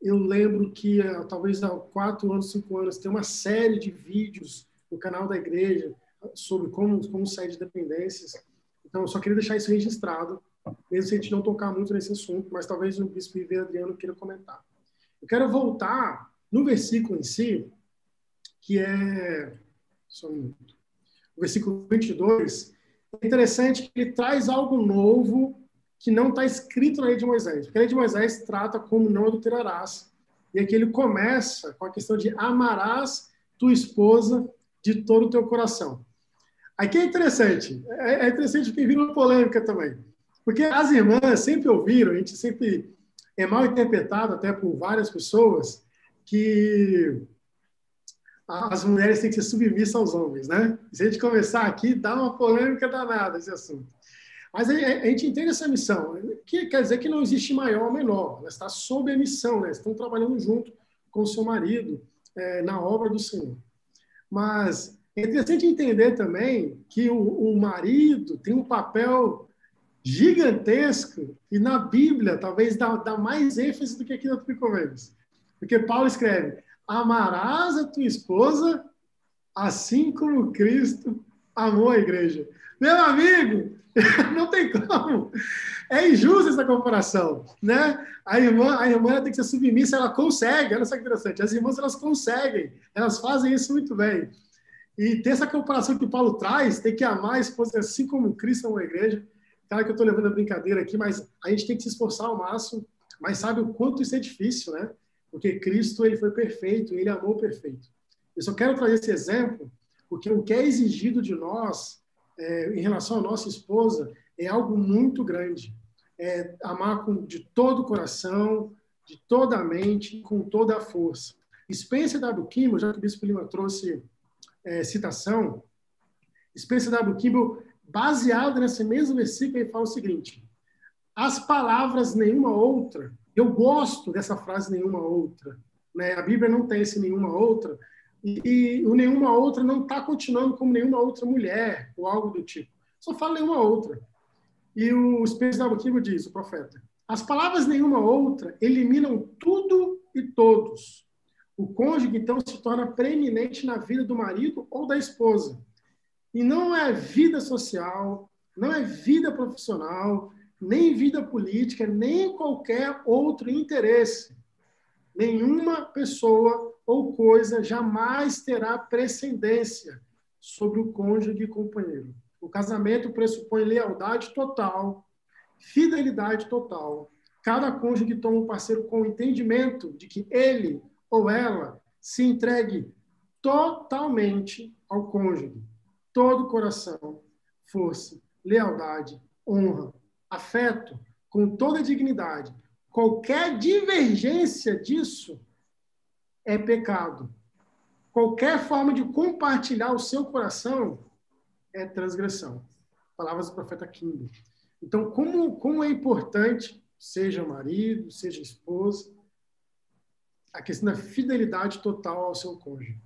Eu lembro que eh, talvez há quatro anos, cinco anos, tem uma série de vídeos no canal da igreja sobre como, como sair de dependências. Então, eu só queria deixar isso registrado, mesmo se a gente não tocar muito nesse assunto, mas talvez o bispo Ribeiro Adriano queira comentar. Eu quero voltar no versículo em si, que é. Só um minuto o versículo 22, é interessante que ele traz algo novo que não está escrito na lei de Moisés. Porque a lei de Moisés trata como não adulterarás. E aqui ele começa com a questão de amarás tua esposa de todo o teu coração. Aqui é interessante, é, é interessante porque vira uma polêmica também. Porque as irmãs sempre ouviram, a gente sempre é mal interpretado até por várias pessoas, que as mulheres têm que ser submissas aos homens, né? Se a gente começar aqui, dá uma polêmica danada esse assunto. Mas a, gente entende essa missão, que quer dizer que não existe maior ou menor, ela está sob a missão, né? estão trabalhando junto com seu marido é, na obra do Senhor. Mas é interessante entender também que o, o marido tem um papel gigantesco e na Bíblia talvez dá, dá mais ênfase do que aqui no Picomenos. Porque Paulo escreve: Amarás a tua esposa assim como Cristo amou a igreja. Meu amigo, não tem como. É injusta essa comparação, né? A irmã, a irmã tem que ser submissa, ela consegue. Olha só que interessante. As irmãs elas conseguem, elas fazem isso muito bem. E ter essa comparação que Paulo traz, tem que amar a esposa assim como Cristo amou a igreja. Claro que eu estou levando a brincadeira aqui, mas a gente tem que se esforçar ao máximo. Mas sabe o quanto isso é difícil, né? Porque Cristo ele foi perfeito, ele amou perfeito. Eu só quero trazer esse exemplo porque o que é exigido de nós é, em relação à nossa esposa é algo muito grande. É amar com, de todo o coração, de toda a mente, com toda a força. Spencer W. Kimball, já que o Bispo Lima trouxe é, citação, Spencer W. Kimball, baseado nesse mesmo versículo, ele fala o seguinte: as palavras nenhuma outra, eu gosto dessa frase nenhuma outra, né? a Bíblia não tem esse nenhuma outra, e, o nenhuma outra não está continuando como nenhuma outra mulher, ou algo do tipo. Só fala nenhuma outra. E o Spencer W. diz, o profeta, as palavras nenhuma outra eliminam tudo e todos. O cônjuge, então, se torna preeminente na vida do marido ou da esposa. E não é vida social, não é vida profissional, nem vida política, nem qualquer outro interesse. Nenhuma pessoa ou coisa jamais terá precedência sobre o cônjuge e companheiro. O casamento pressupõe lealdade total, fidelidade total. Cada cônjuge toma um parceiro com o entendimento de que ele ou ela se entregue totalmente ao cônjuge. Todo coração, força, lealdade, honra, afeto, com toda dignidade. Qualquer divergência disso é pecado. Qualquer forma de compartilhar o seu coração é transgressão. Palavras do profeta Kimber. Então, como, como é importante, seja marido, seja esposa, a questão da fidelidade total ao seu cônjuge.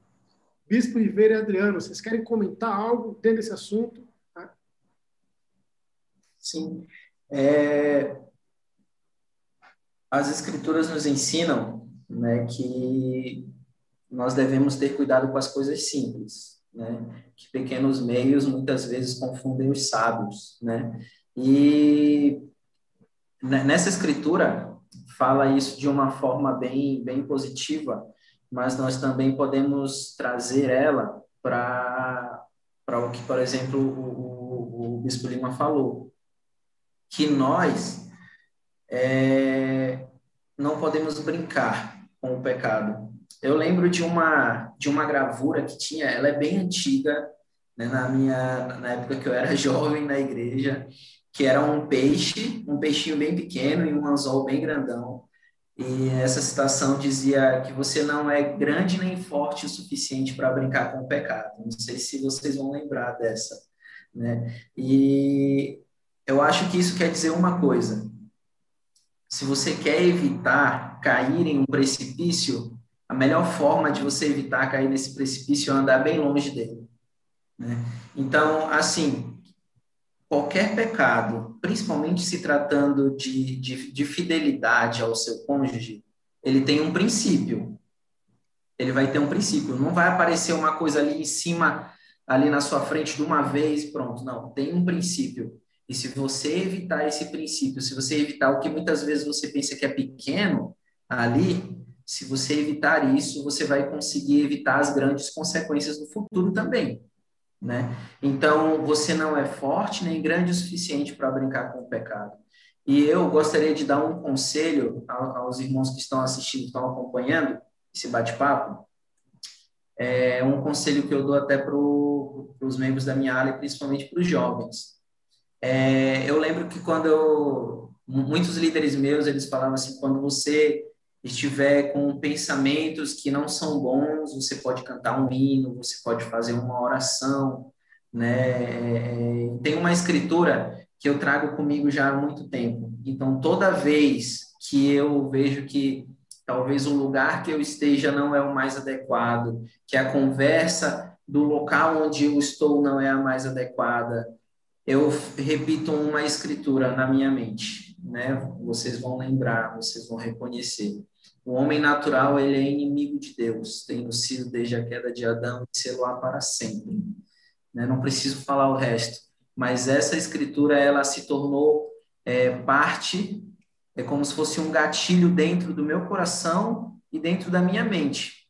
Bispo Ribeiro e Adriano, vocês querem comentar algo dentro desse assunto? Sim. É... As escrituras nos ensinam né, que nós devemos ter cuidado com as coisas simples, né, que pequenos meios muitas vezes confundem os sábios, né, e nessa escritura fala isso de uma forma bem, bem positiva, mas nós também podemos trazer ela para o que, por exemplo, o, o, o Bispo Lima falou, que nós é, não podemos brincar com o pecado. Eu lembro de uma de uma gravura que tinha, ela é bem antiga, né, na minha na época que eu era jovem na igreja, que era um peixe, um peixinho bem pequeno e um anzol bem grandão. E essa citação dizia que você não é grande nem forte o suficiente para brincar com o pecado. Não sei se vocês vão lembrar dessa, né? E eu acho que isso quer dizer uma coisa. Se você quer evitar cair em um precipício, a melhor forma de você evitar cair nesse precipício é andar bem longe dele. Né? Então, assim, qualquer pecado, principalmente se tratando de, de, de fidelidade ao seu cônjuge, ele tem um princípio. Ele vai ter um princípio. Não vai aparecer uma coisa ali em cima, ali na sua frente de uma vez, pronto. Não, tem um princípio. E se você evitar esse princípio, se você evitar o que muitas vezes você pensa que é pequeno ali, se você evitar isso, você vai conseguir evitar as grandes consequências no futuro também, né? Então, você não é forte nem grande o suficiente para brincar com o pecado. E eu gostaria de dar um conselho aos irmãos que estão assistindo, estão acompanhando esse bate-papo. É um conselho que eu dou até para os membros da minha área, principalmente para os jovens. É, eu lembro que quando eu, muitos líderes meus, eles falavam assim, quando você estiver com pensamentos que não são bons, você pode cantar um hino, você pode fazer uma oração, né? É, tem uma escritura que eu trago comigo já há muito tempo. Então, toda vez que eu vejo que talvez o lugar que eu esteja não é o mais adequado, que a conversa do local onde eu estou não é a mais adequada, eu repito uma escritura na minha mente, né? Vocês vão lembrar, vocês vão reconhecer. O homem natural, ele é inimigo de Deus, tendo sido desde a queda de Adão e lá para sempre. Né? Não preciso falar o resto, mas essa escritura, ela se tornou é, parte, é como se fosse um gatilho dentro do meu coração e dentro da minha mente.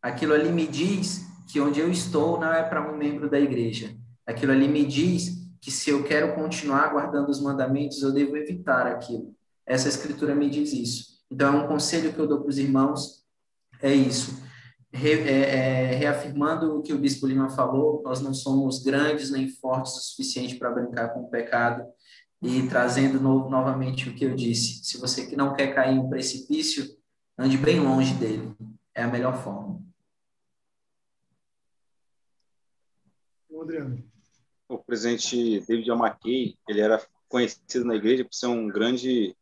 Aquilo ali me diz que onde eu estou não é para um membro da igreja. Aquilo ali me diz que se eu quero continuar guardando os mandamentos, eu devo evitar aquilo. Essa escritura me diz isso. Então, é um conselho que eu dou para os irmãos, é isso. Re, é, é, reafirmando o que o Bispo Lima falou, nós não somos grandes nem fortes o suficiente para brincar com o pecado, e trazendo no, novamente o que eu disse, se você que não quer cair em um precipício, ande bem longe dele, é a melhor forma. Adriano o presidente David McKay, ele era conhecido na igreja por ser um grande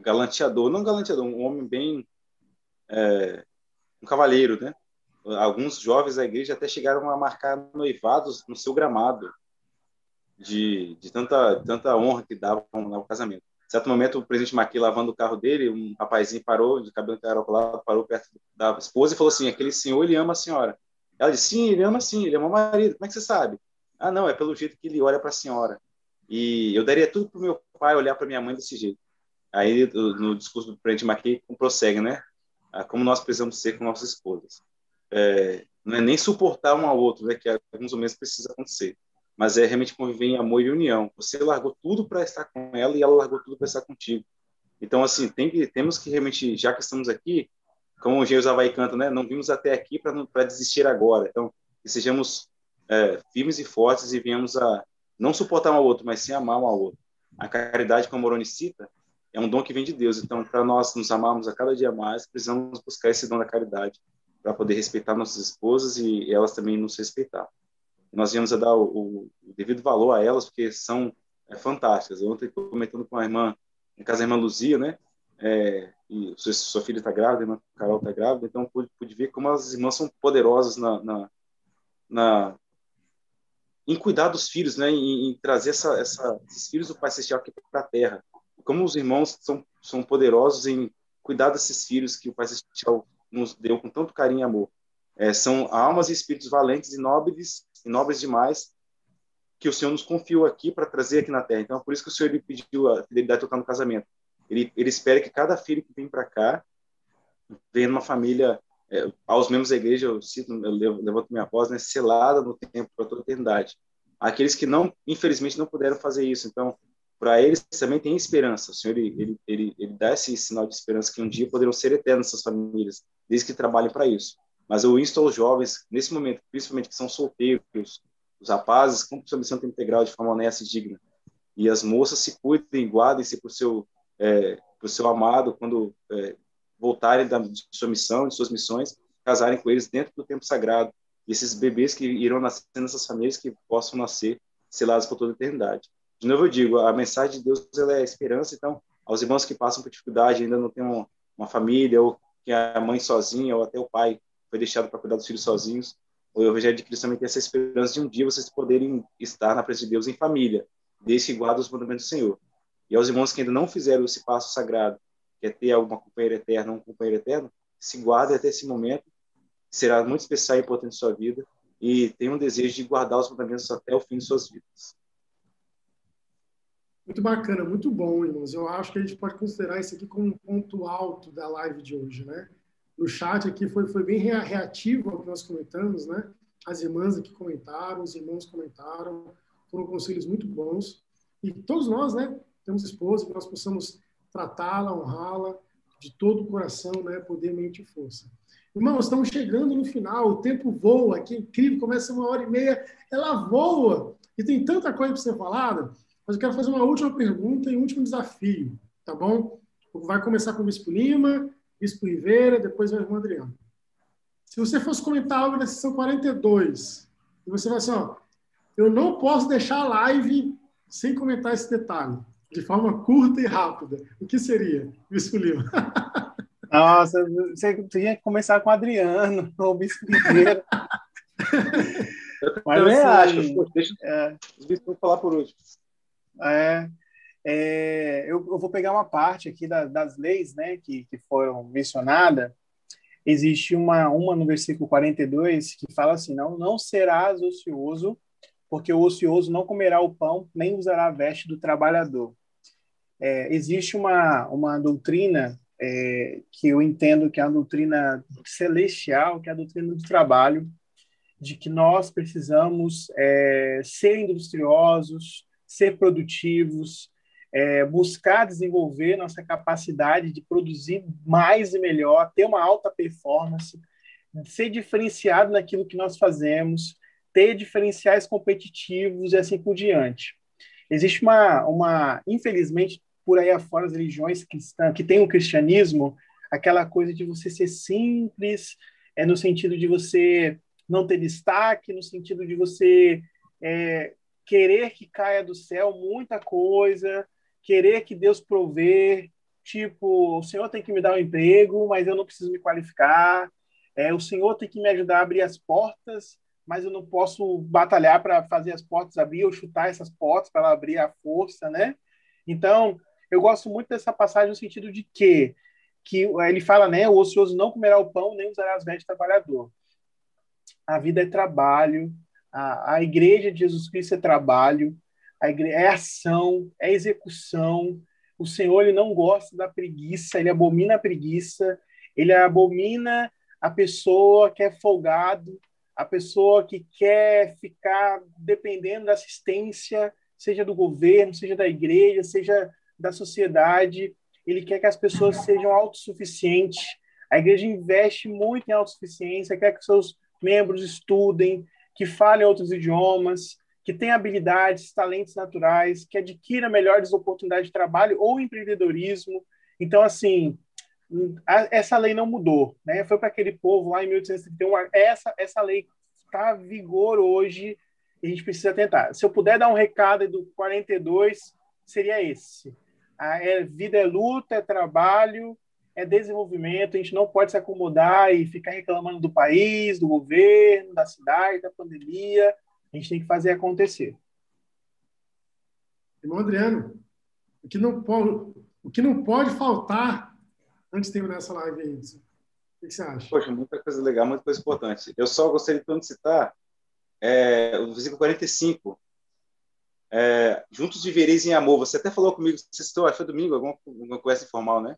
galanteador, não galanteador, um homem bem é, um cavalheiro, né? Alguns jovens da igreja até chegaram a marcar noivados no seu gramado de, de tanta tanta honra que davam no casamento. Em certo momento, o presidente McKay lavando o carro dele, um rapazinho parou, de cabelo encaracolado, parou perto da esposa e falou assim: aquele senhor, ele ama a senhora. Ela disse: sim, ele ama sim, ele ama o marido. Como é que você sabe? Ah, não, é pelo jeito que ele olha para a senhora. E eu daria tudo para o meu pai olhar para minha mãe desse jeito. Aí, no discurso do presidente Mackey, prossegue, né? Ah, como nós precisamos ser com nossas esposas. É, não é nem suportar um ao outro, né? Que alguns momentos precisa acontecer. Mas é realmente conviver em amor e união. Você largou tudo para estar com ela e ela largou tudo para estar contigo. Então, assim, tem que, temos que realmente, já que estamos aqui, como o Engenheiro Havaí canta, né? Não vimos até aqui para desistir agora. Então, que sejamos é, firmes e fortes e viemos a não suportar um ao outro, mas sim amar um ao outro. A caridade, como Moroni cita, é um dom que vem de Deus. Então, para nós nos amarmos a cada dia mais, precisamos buscar esse dom da caridade para poder respeitar nossas esposas e elas também nos respeitar. Nós viemos a dar o, o devido valor a elas, porque são é, fantásticas. Ontem, comentando com a irmã, em casa da irmã Luzia, né? É, e sua, sua filha está grávida, a irmã Carol está grávida, então pude, pude ver como as irmãs são poderosas na, na, na em cuidar dos filhos, né, em, em trazer essa, essa, esses filhos do Pai Celestial aqui para a Terra. Como os irmãos são, são poderosos em cuidar desses filhos que o Pai Celestial nos deu com tanto carinho e amor. É, são almas e espíritos valentes e nobres, e nobres demais que o Senhor nos confiou aqui para trazer aqui na Terra. Então, é por isso que o Senhor ele pediu a fidelidade total no casamento. Ele, ele espera que cada filho que vem para cá venha numa família é, aos membros da igreja, eu cito, eu levanto minha voz, né, selada no tempo para toda a eternidade. Aqueles que não, infelizmente, não puderam fazer isso. Então, para eles também tem esperança. O Senhor ele, ele, ele, dá esse sinal de esperança que um dia poderão ser eternos essas famílias, desde que trabalhem para isso. Mas eu insto aos jovens, nesse momento, principalmente que são solteiros, os rapazes, cumpram sua missão integral de forma honesta e digna. E as moças se cuidem, guardem-se o seu, é, seu amado quando é, voltarem da de sua missão, de suas missões, casarem com eles dentro do tempo sagrado. E esses bebês que irão nascer nessas famílias que possam nascer selados por toda a eternidade. De novo eu digo, a mensagem de Deus ela é a esperança, então, aos irmãos que passam por dificuldade, ainda não têm uma, uma família, ou que a mãe sozinha, ou até o pai foi deixado para cuidar dos filhos sozinhos, o Evangelho de Cristo também tem essa esperança de um dia vocês poderem estar na presença de Deus em família, desde que guardam os mandamentos do Senhor. E aos irmãos que ainda não fizeram esse passo sagrado, quer ter alguma companheira eterna, um companheiro eterno, se guarde até esse momento, será muito especial e importante em sua vida, e tenha um desejo de guardar os mandamentos até o fim de suas vidas. Muito bacana, muito bom, irmãos. Eu acho que a gente pode considerar isso aqui como um ponto alto da live de hoje, né? No chat aqui foi, foi bem reativo ao que nós comentamos, né? As irmãs aqui comentaram, os irmãos comentaram, foram conselhos muito bons. E todos nós, né? temos esposa, que nós possamos tratá-la, honrá-la de todo o coração, né? poder, mente e força. Irmãos, estamos chegando no final, o tempo voa, que incrível, começa uma hora e meia, ela voa, e tem tanta coisa para ser falada, mas eu quero fazer uma última pergunta e um último desafio, tá bom? Vai começar com o Bispo Lima, Bispo Rivera, depois o irmão Adriano. Se você fosse comentar algo na sessão 42, e você vai assim, ó, eu não posso deixar a live sem comentar esse detalhe, de forma curta e rápida. O que seria, Bispo Lima? Nossa, você tinha que começar com o Adriano, o Bispo Ribeiro. eu Mas, também assim, acho. Pô, deixa é, os bispos falar por último. É, é, eu, eu, vou pegar uma parte aqui da, das leis né, que, que foram mencionadas. Existe uma, uma no versículo 42 que fala assim: não, não serás ocioso, porque o ocioso não comerá o pão, nem usará a veste do trabalhador. É, existe uma, uma doutrina é, que eu entendo que é a doutrina celestial, que é a doutrina do trabalho, de que nós precisamos é, ser industriosos, ser produtivos, é, buscar desenvolver nossa capacidade de produzir mais e melhor, ter uma alta performance, ser diferenciado naquilo que nós fazemos, ter diferenciais competitivos e assim por diante. Existe uma, uma infelizmente, por aí afora as religiões cristãs, que tem o cristianismo, aquela coisa de você ser simples, é no sentido de você não ter destaque, no sentido de você é, querer que caia do céu muita coisa, querer que Deus prover, tipo, o Senhor tem que me dar um emprego, mas eu não preciso me qualificar, é, o Senhor tem que me ajudar a abrir as portas, mas eu não posso batalhar para fazer as portas abrir ou chutar essas portas para ela abrir a força, né? Então, eu gosto muito dessa passagem no sentido de que que ele fala, né, o ocioso não comerá o pão nem usará as vestes trabalhador. A vida é trabalho, a, a igreja de Jesus Cristo é trabalho, a igreja é ação, é execução. O Senhor ele não gosta da preguiça, ele abomina a preguiça, ele abomina a pessoa que é folgado, a pessoa que quer ficar dependendo da assistência, seja do governo, seja da igreja, seja da sociedade. Ele quer que as pessoas sejam autossuficientes. A igreja investe muito em autossuficiência, quer que seus membros estudem, que falem outros idiomas, que tenham habilidades, talentos naturais, que adquira melhores oportunidades de trabalho ou empreendedorismo. Então, assim, essa lei não mudou, né? Foi para aquele povo lá em 1831. Essa essa lei está vigor hoje e a gente precisa tentar. Se eu puder dar um recado do 42, seria esse. A é, vida é luta, é trabalho, é desenvolvimento. A gente não pode se acomodar e ficar reclamando do país, do governo, da cidade, da pandemia. A gente tem que fazer acontecer. Irmão Adriano, o que não pode, o que não pode faltar antes de terminar essa live aí? O que você acha? Poxa, muita coisa legal, muita coisa importante. Eu só gostaria de citar é, o versículo 45. É, juntos vivereis em amor. Você até falou comigo, você citou, acho que domingo, alguma, alguma conversa informal, né?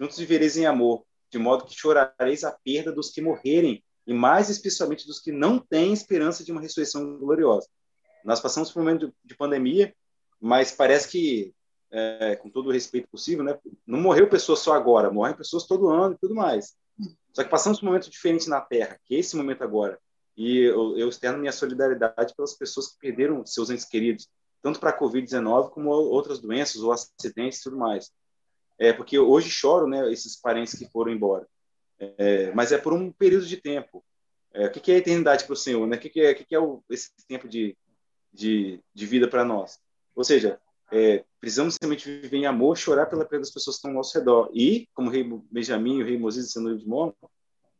Juntos vivereis em amor, de modo que chorareis a perda dos que morrerem, e mais especialmente dos que não têm esperança de uma ressurreição gloriosa. Nós passamos por um momento de pandemia, mas parece que é, com todo o respeito possível, né? Não morreu pessoas só agora, morrem pessoas todo ano e tudo mais. Só que passamos por um momento diferente na Terra, que é esse momento agora. E eu, eu externo minha solidariedade pelas pessoas que perderam seus entes queridos, tanto para a Covid-19 como outras doenças ou acidentes e tudo mais. É, porque hoje choro, né, esses parentes que foram embora. É, mas é por um período de tempo. É, o que, é a eternidade para o Senhor? Né? O que, é, o que, é o, esse tempo de, de, de vida para nós? Ou seja, é, precisamos realmente viver em amor, chorar pela perda das pessoas que estão ao nosso redor. E, como o rei Benjamim e o rei Mosias sendo de Momo,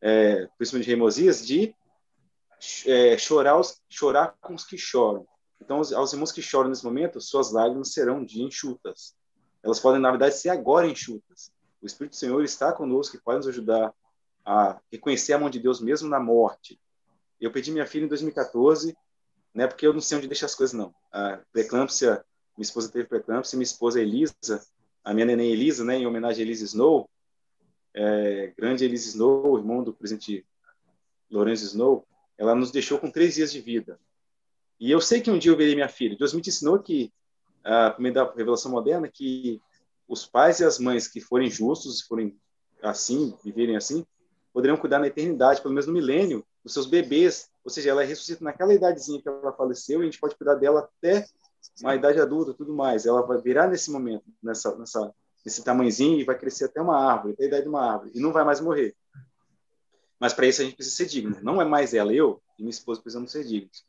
é, principalmente o rei Mosias, de é, chorar, os, chorar com os que choram. Então, aos, irmãos que choram nesse momento, suas lágrimas serão de enxutas. Elas podem, na verdade, ser agora enxutas. O Espírito do Senhor está conosco e pode nos ajudar a reconhecer a mão de Deus mesmo na morte. Eu pedi minha filha em 2014, né, porque eu não sei onde deixar as coisas, não. A preeclâmpsia minha esposa teve preeclâmpsia, minha esposa Elisa, a minha neném Elisa, né, em homenagem a Elisa Snow, é, grande Elisa Snow, irmão do presidente Lourenço Snow, ela nos deixou com três dias de vida. E eu sei que um dia eu verei minha filha. Deus me ensinou que a primeira revelação moderna que os pais e as mães que forem justos, forem assim, viverem assim, poderiam cuidar na eternidade, pelo menos no milênio, dos seus bebês. Ou seja, ela ressuscita naquela idadezinha que ela faleceu e a gente pode cuidar dela até uma idade adulta, tudo mais. Ela vai virar nesse momento, nessa, nessa, nesse tamanhozinho e vai crescer até uma árvore, até a idade de uma árvore, e não vai mais morrer. Mas para isso a gente precisa ser digno. Não é mais ela, eu e minha esposa precisamos ser dignos.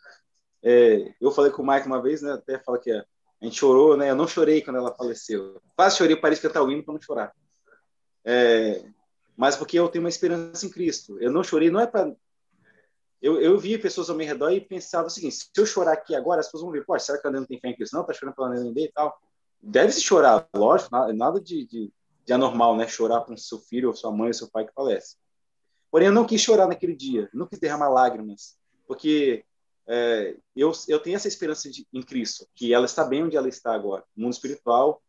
É, eu falei com o Mike uma vez, né, até fala que a, gente chorou, né? Eu não chorei quando ela faleceu. Quase chorei, parei de cantar o hino para não chorar. É, mas porque eu tenho uma esperança em Cristo. Eu não chorei, não é para. Eu, eu via pessoas ao meu redor e pensava o seguinte: se eu chorar aqui agora, as pessoas vão ver, pô, será que a não tem fé em Cristo? Não, tá chorando pela neném e tal. Deve-se chorar, lógico, nada de, de, de, anormal, né? Chorar com seu filho, ou sua mãe, ou seu pai que falece. Porém, eu não quis chorar naquele dia, não quis derramar lágrimas, porque é, eu, eu tenho essa esperança de, em Cristo, que ela está bem onde ela está agora, no mundo espiritual,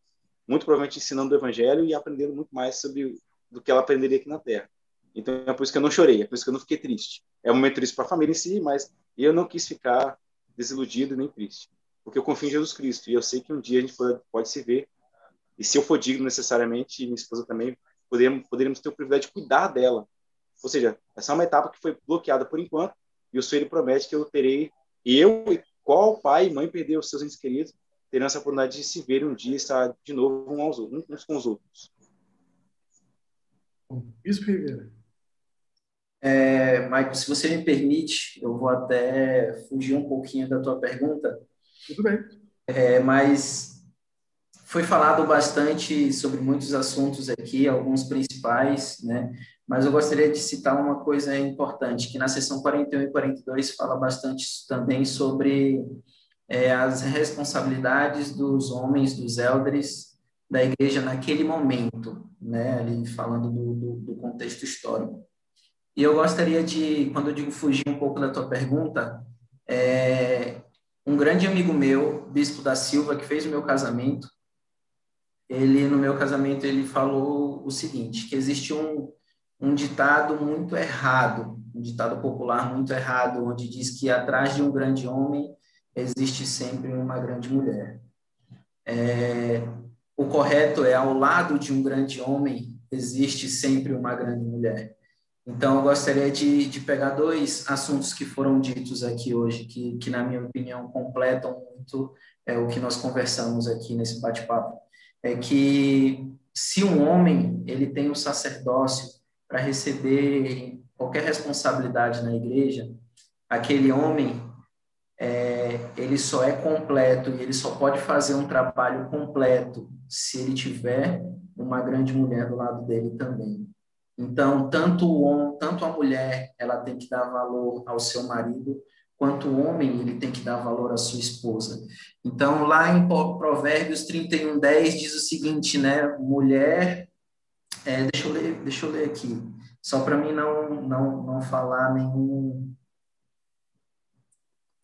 muito provavelmente ensinando o Evangelho e aprendendo muito mais sobre do que ela aprenderia aqui na Terra. Então é por isso que eu não chorei, é por isso que eu não fiquei triste. É um momento triste para a família em si, mas eu não quis ficar desiludido nem triste, porque eu confio em Jesus Cristo e eu sei que um dia a gente pode, pode se ver. E se eu for digno necessariamente, e minha esposa também, poderíamos, poderíamos ter o privilégio de cuidar dela. Ou seja, essa é uma etapa que foi bloqueada por enquanto, e o Senhor promete que eu terei, eu e qual pai e mãe perdeu os seus entes queridos, terão essa oportunidade de se ver um dia estar de novo uns, aos, uns com os outros. Bispo Ribeira. É, Michael, se você me permite, eu vou até fugir um pouquinho da tua pergunta. Tudo bem. É, mas foi falado bastante sobre muitos assuntos aqui, alguns principais, né? Mas eu gostaria de citar uma coisa importante, que na seção 41 e 42 fala bastante também sobre é, as responsabilidades dos homens, dos elders, da igreja naquele momento, né, ali falando do, do, do, contexto histórico. E eu gostaria de, quando eu digo fugir um pouco da tua pergunta, é, um grande amigo meu, Bispo da Silva, que fez o meu casamento, ele, no meu casamento, ele falou o seguinte, que existe um, um ditado muito errado, um ditado popular muito errado, onde diz que atrás de um grande homem existe sempre uma grande mulher. É, o correto é ao lado de um grande homem existe sempre uma grande mulher. Então, eu gostaria de, de pegar dois assuntos que foram ditos aqui hoje, que, que na minha opinião, completam muito é, o que nós conversamos aqui nesse bate-papo. É que se um homem ele tem o um sacerdócio para receber qualquer responsabilidade na igreja, aquele homem é, ele só é completo e ele só pode fazer um trabalho completo se ele tiver uma grande mulher do lado dele também. Então, tanto o homem, tanto a mulher, ela tem que dar valor ao seu marido, quanto homem, ele tem que dar valor à sua esposa. Então, lá em Provérbios 31, 10 diz o seguinte, né? Mulher, é, deixa, eu ler, deixa eu ler aqui, só para mim não, não, não falar nenhum.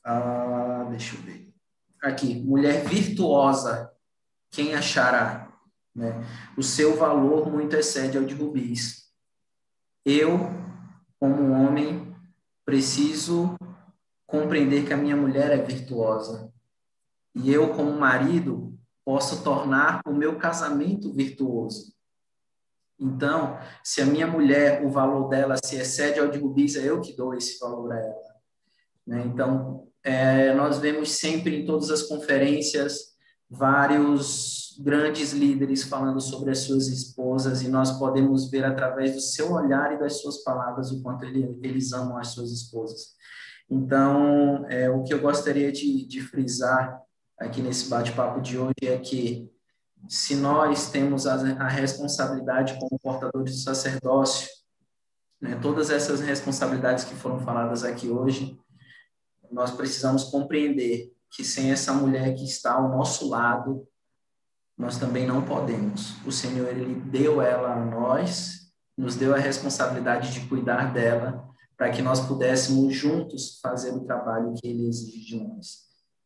Ah, deixa eu ver. Aqui, mulher virtuosa quem achará? Né? O seu valor muito excede ao de rubis. Eu, como homem, preciso compreender que a minha mulher é virtuosa. E eu, como marido, posso tornar o meu casamento virtuoso. Então, se a minha mulher, o valor dela se excede ao de rubis, é eu que dou esse valor a ela. Né? Então, é, nós vemos sempre em todas as conferências vários grandes líderes falando sobre as suas esposas e nós podemos ver através do seu olhar e das suas palavras o quanto ele, eles amam as suas esposas. Então, é, o que eu gostaria de, de frisar aqui nesse bate-papo de hoje é que se nós temos a, a responsabilidade como portadores do sacerdócio, né, todas essas responsabilidades que foram faladas aqui hoje, nós precisamos compreender que sem essa mulher que está ao nosso lado, nós também não podemos. O Senhor, Ele deu ela a nós, nos deu a responsabilidade de cuidar dela, para que nós pudéssemos juntos fazer o trabalho que Ele exige de nós.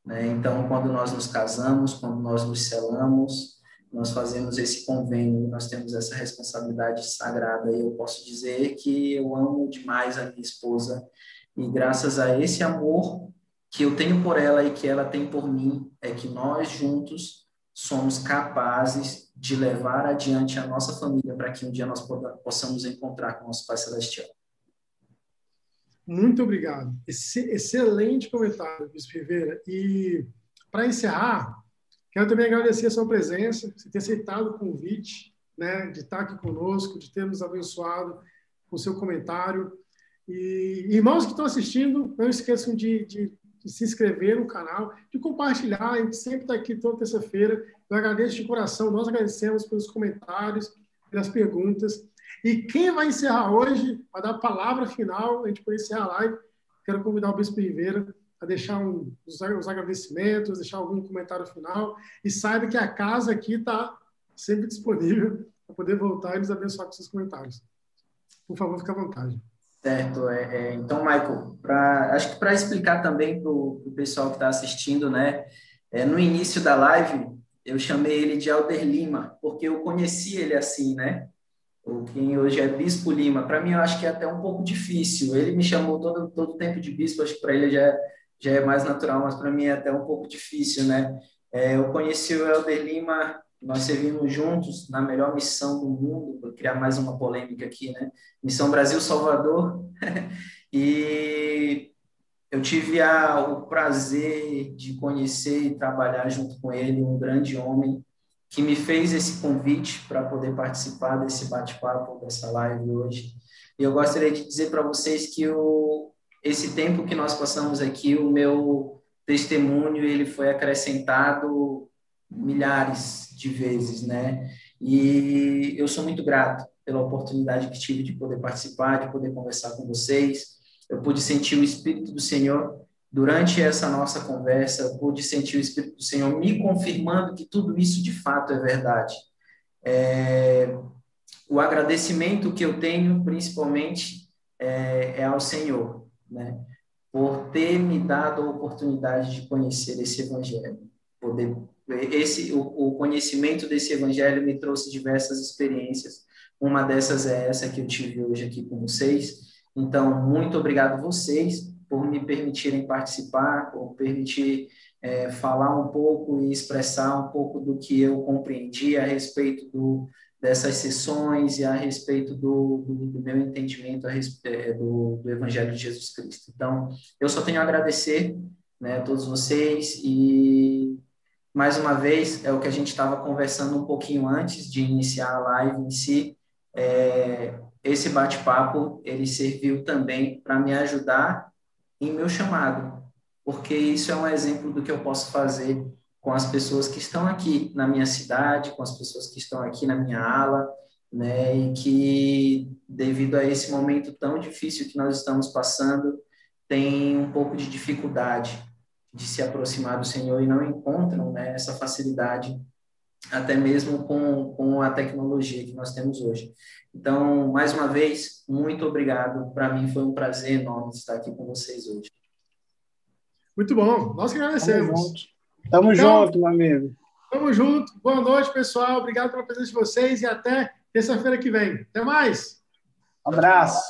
Né? Então, quando nós nos casamos, quando nós nos selamos, nós fazemos esse convênio, nós temos essa responsabilidade sagrada. E eu posso dizer que eu amo demais a minha esposa, e graças a esse amor que eu tenho por ela e que ela tem por mim é que nós juntos somos capazes de levar adiante a nossa família para que um dia nós possamos encontrar com nosso Pai Celestial. Muito obrigado. Excelente comentário, Bispo Rivera. E, para encerrar, quero também agradecer a sua presença, você ter aceitado o convite né, de estar aqui conosco, de ter nos abençoado com seu comentário. E irmãos que estão assistindo, não esqueçam de, de, de se inscrever no canal, de compartilhar. A gente sempre está aqui toda terça-feira. Eu agradeço de coração, nós agradecemos pelos comentários, pelas perguntas. E quem vai encerrar hoje, vai dar a palavra final, a gente pode encerrar a live, quero convidar o Bispo Ribeira a deixar um, os, os agradecimentos, deixar algum comentário final, e saiba que a casa aqui está sempre disponível para poder voltar e nos abençoar com seus comentários. Por favor, fique à vontade. Certo. É, é, então, Michael, pra, acho que para explicar também para o pessoal que está assistindo, né? É, no início da live, eu chamei ele de Alder Lima, porque eu conheci ele assim, né? O quem hoje é Bispo Lima. Para mim, eu acho que é até um pouco difícil. Ele me chamou todo todo tempo de bispo, acho que para ele já é, já é mais natural, mas para mim é até um pouco difícil, né? É, eu conheci o Helder Lima, nós servimos juntos na melhor missão do mundo, vou criar mais uma polêmica aqui, né? Missão Brasil Salvador. e eu tive a, o prazer de conhecer e trabalhar junto com ele, um grande homem, que me fez esse convite para poder participar desse bate-papo, dessa live hoje. E eu gostaria de dizer para vocês que o, esse tempo que nós passamos aqui, o meu testemunho, ele foi acrescentado milhares de vezes, né? E eu sou muito grato pela oportunidade que tive de poder participar, de poder conversar com vocês. Eu pude sentir o Espírito do Senhor durante essa nossa conversa, pude sentir o Espírito do Senhor me confirmando que tudo isso de fato é verdade. É, o agradecimento que eu tenho, principalmente, é, é ao Senhor, né? por ter me dado a oportunidade de conhecer esse Evangelho. Poder, esse, o, o conhecimento desse Evangelho me trouxe diversas experiências. Uma dessas é essa que eu tive hoje aqui com vocês. Então, muito obrigado vocês por me permitirem participar, por permitir é, falar um pouco e expressar um pouco do que eu compreendi a respeito do, dessas sessões e a respeito do, do, do meu entendimento a respeito, é, do, do, Evangelho de Jesus Cristo. Então, eu só tenho a agradecer né, a todos vocês e, mais uma vez, é o que a gente estava conversando um pouquinho antes de iniciar a live em si, é, esse bate-papo, ele serviu também para me ajudar em meu chamado, porque isso é um exemplo do que eu posso fazer com as pessoas que estão aqui na minha cidade, com as pessoas que estão aqui na minha ala, né, e que devido a esse momento tão difícil que nós estamos passando, tem um pouco de dificuldade de se aproximar do Senhor e não encontram né, essa facilidade até mesmo com, com a tecnologia que nós temos hoje. Então, mais uma vez, muito obrigado. Para mim foi um prazer enorme estar aqui com vocês hoje. Muito bom. Nós que agradecemos. Tamo junto, então, junto meu amigo. Tamo junto. Boa noite, pessoal. Obrigado pela presença de vocês e até terça-feira que vem. Até mais. Um abraço.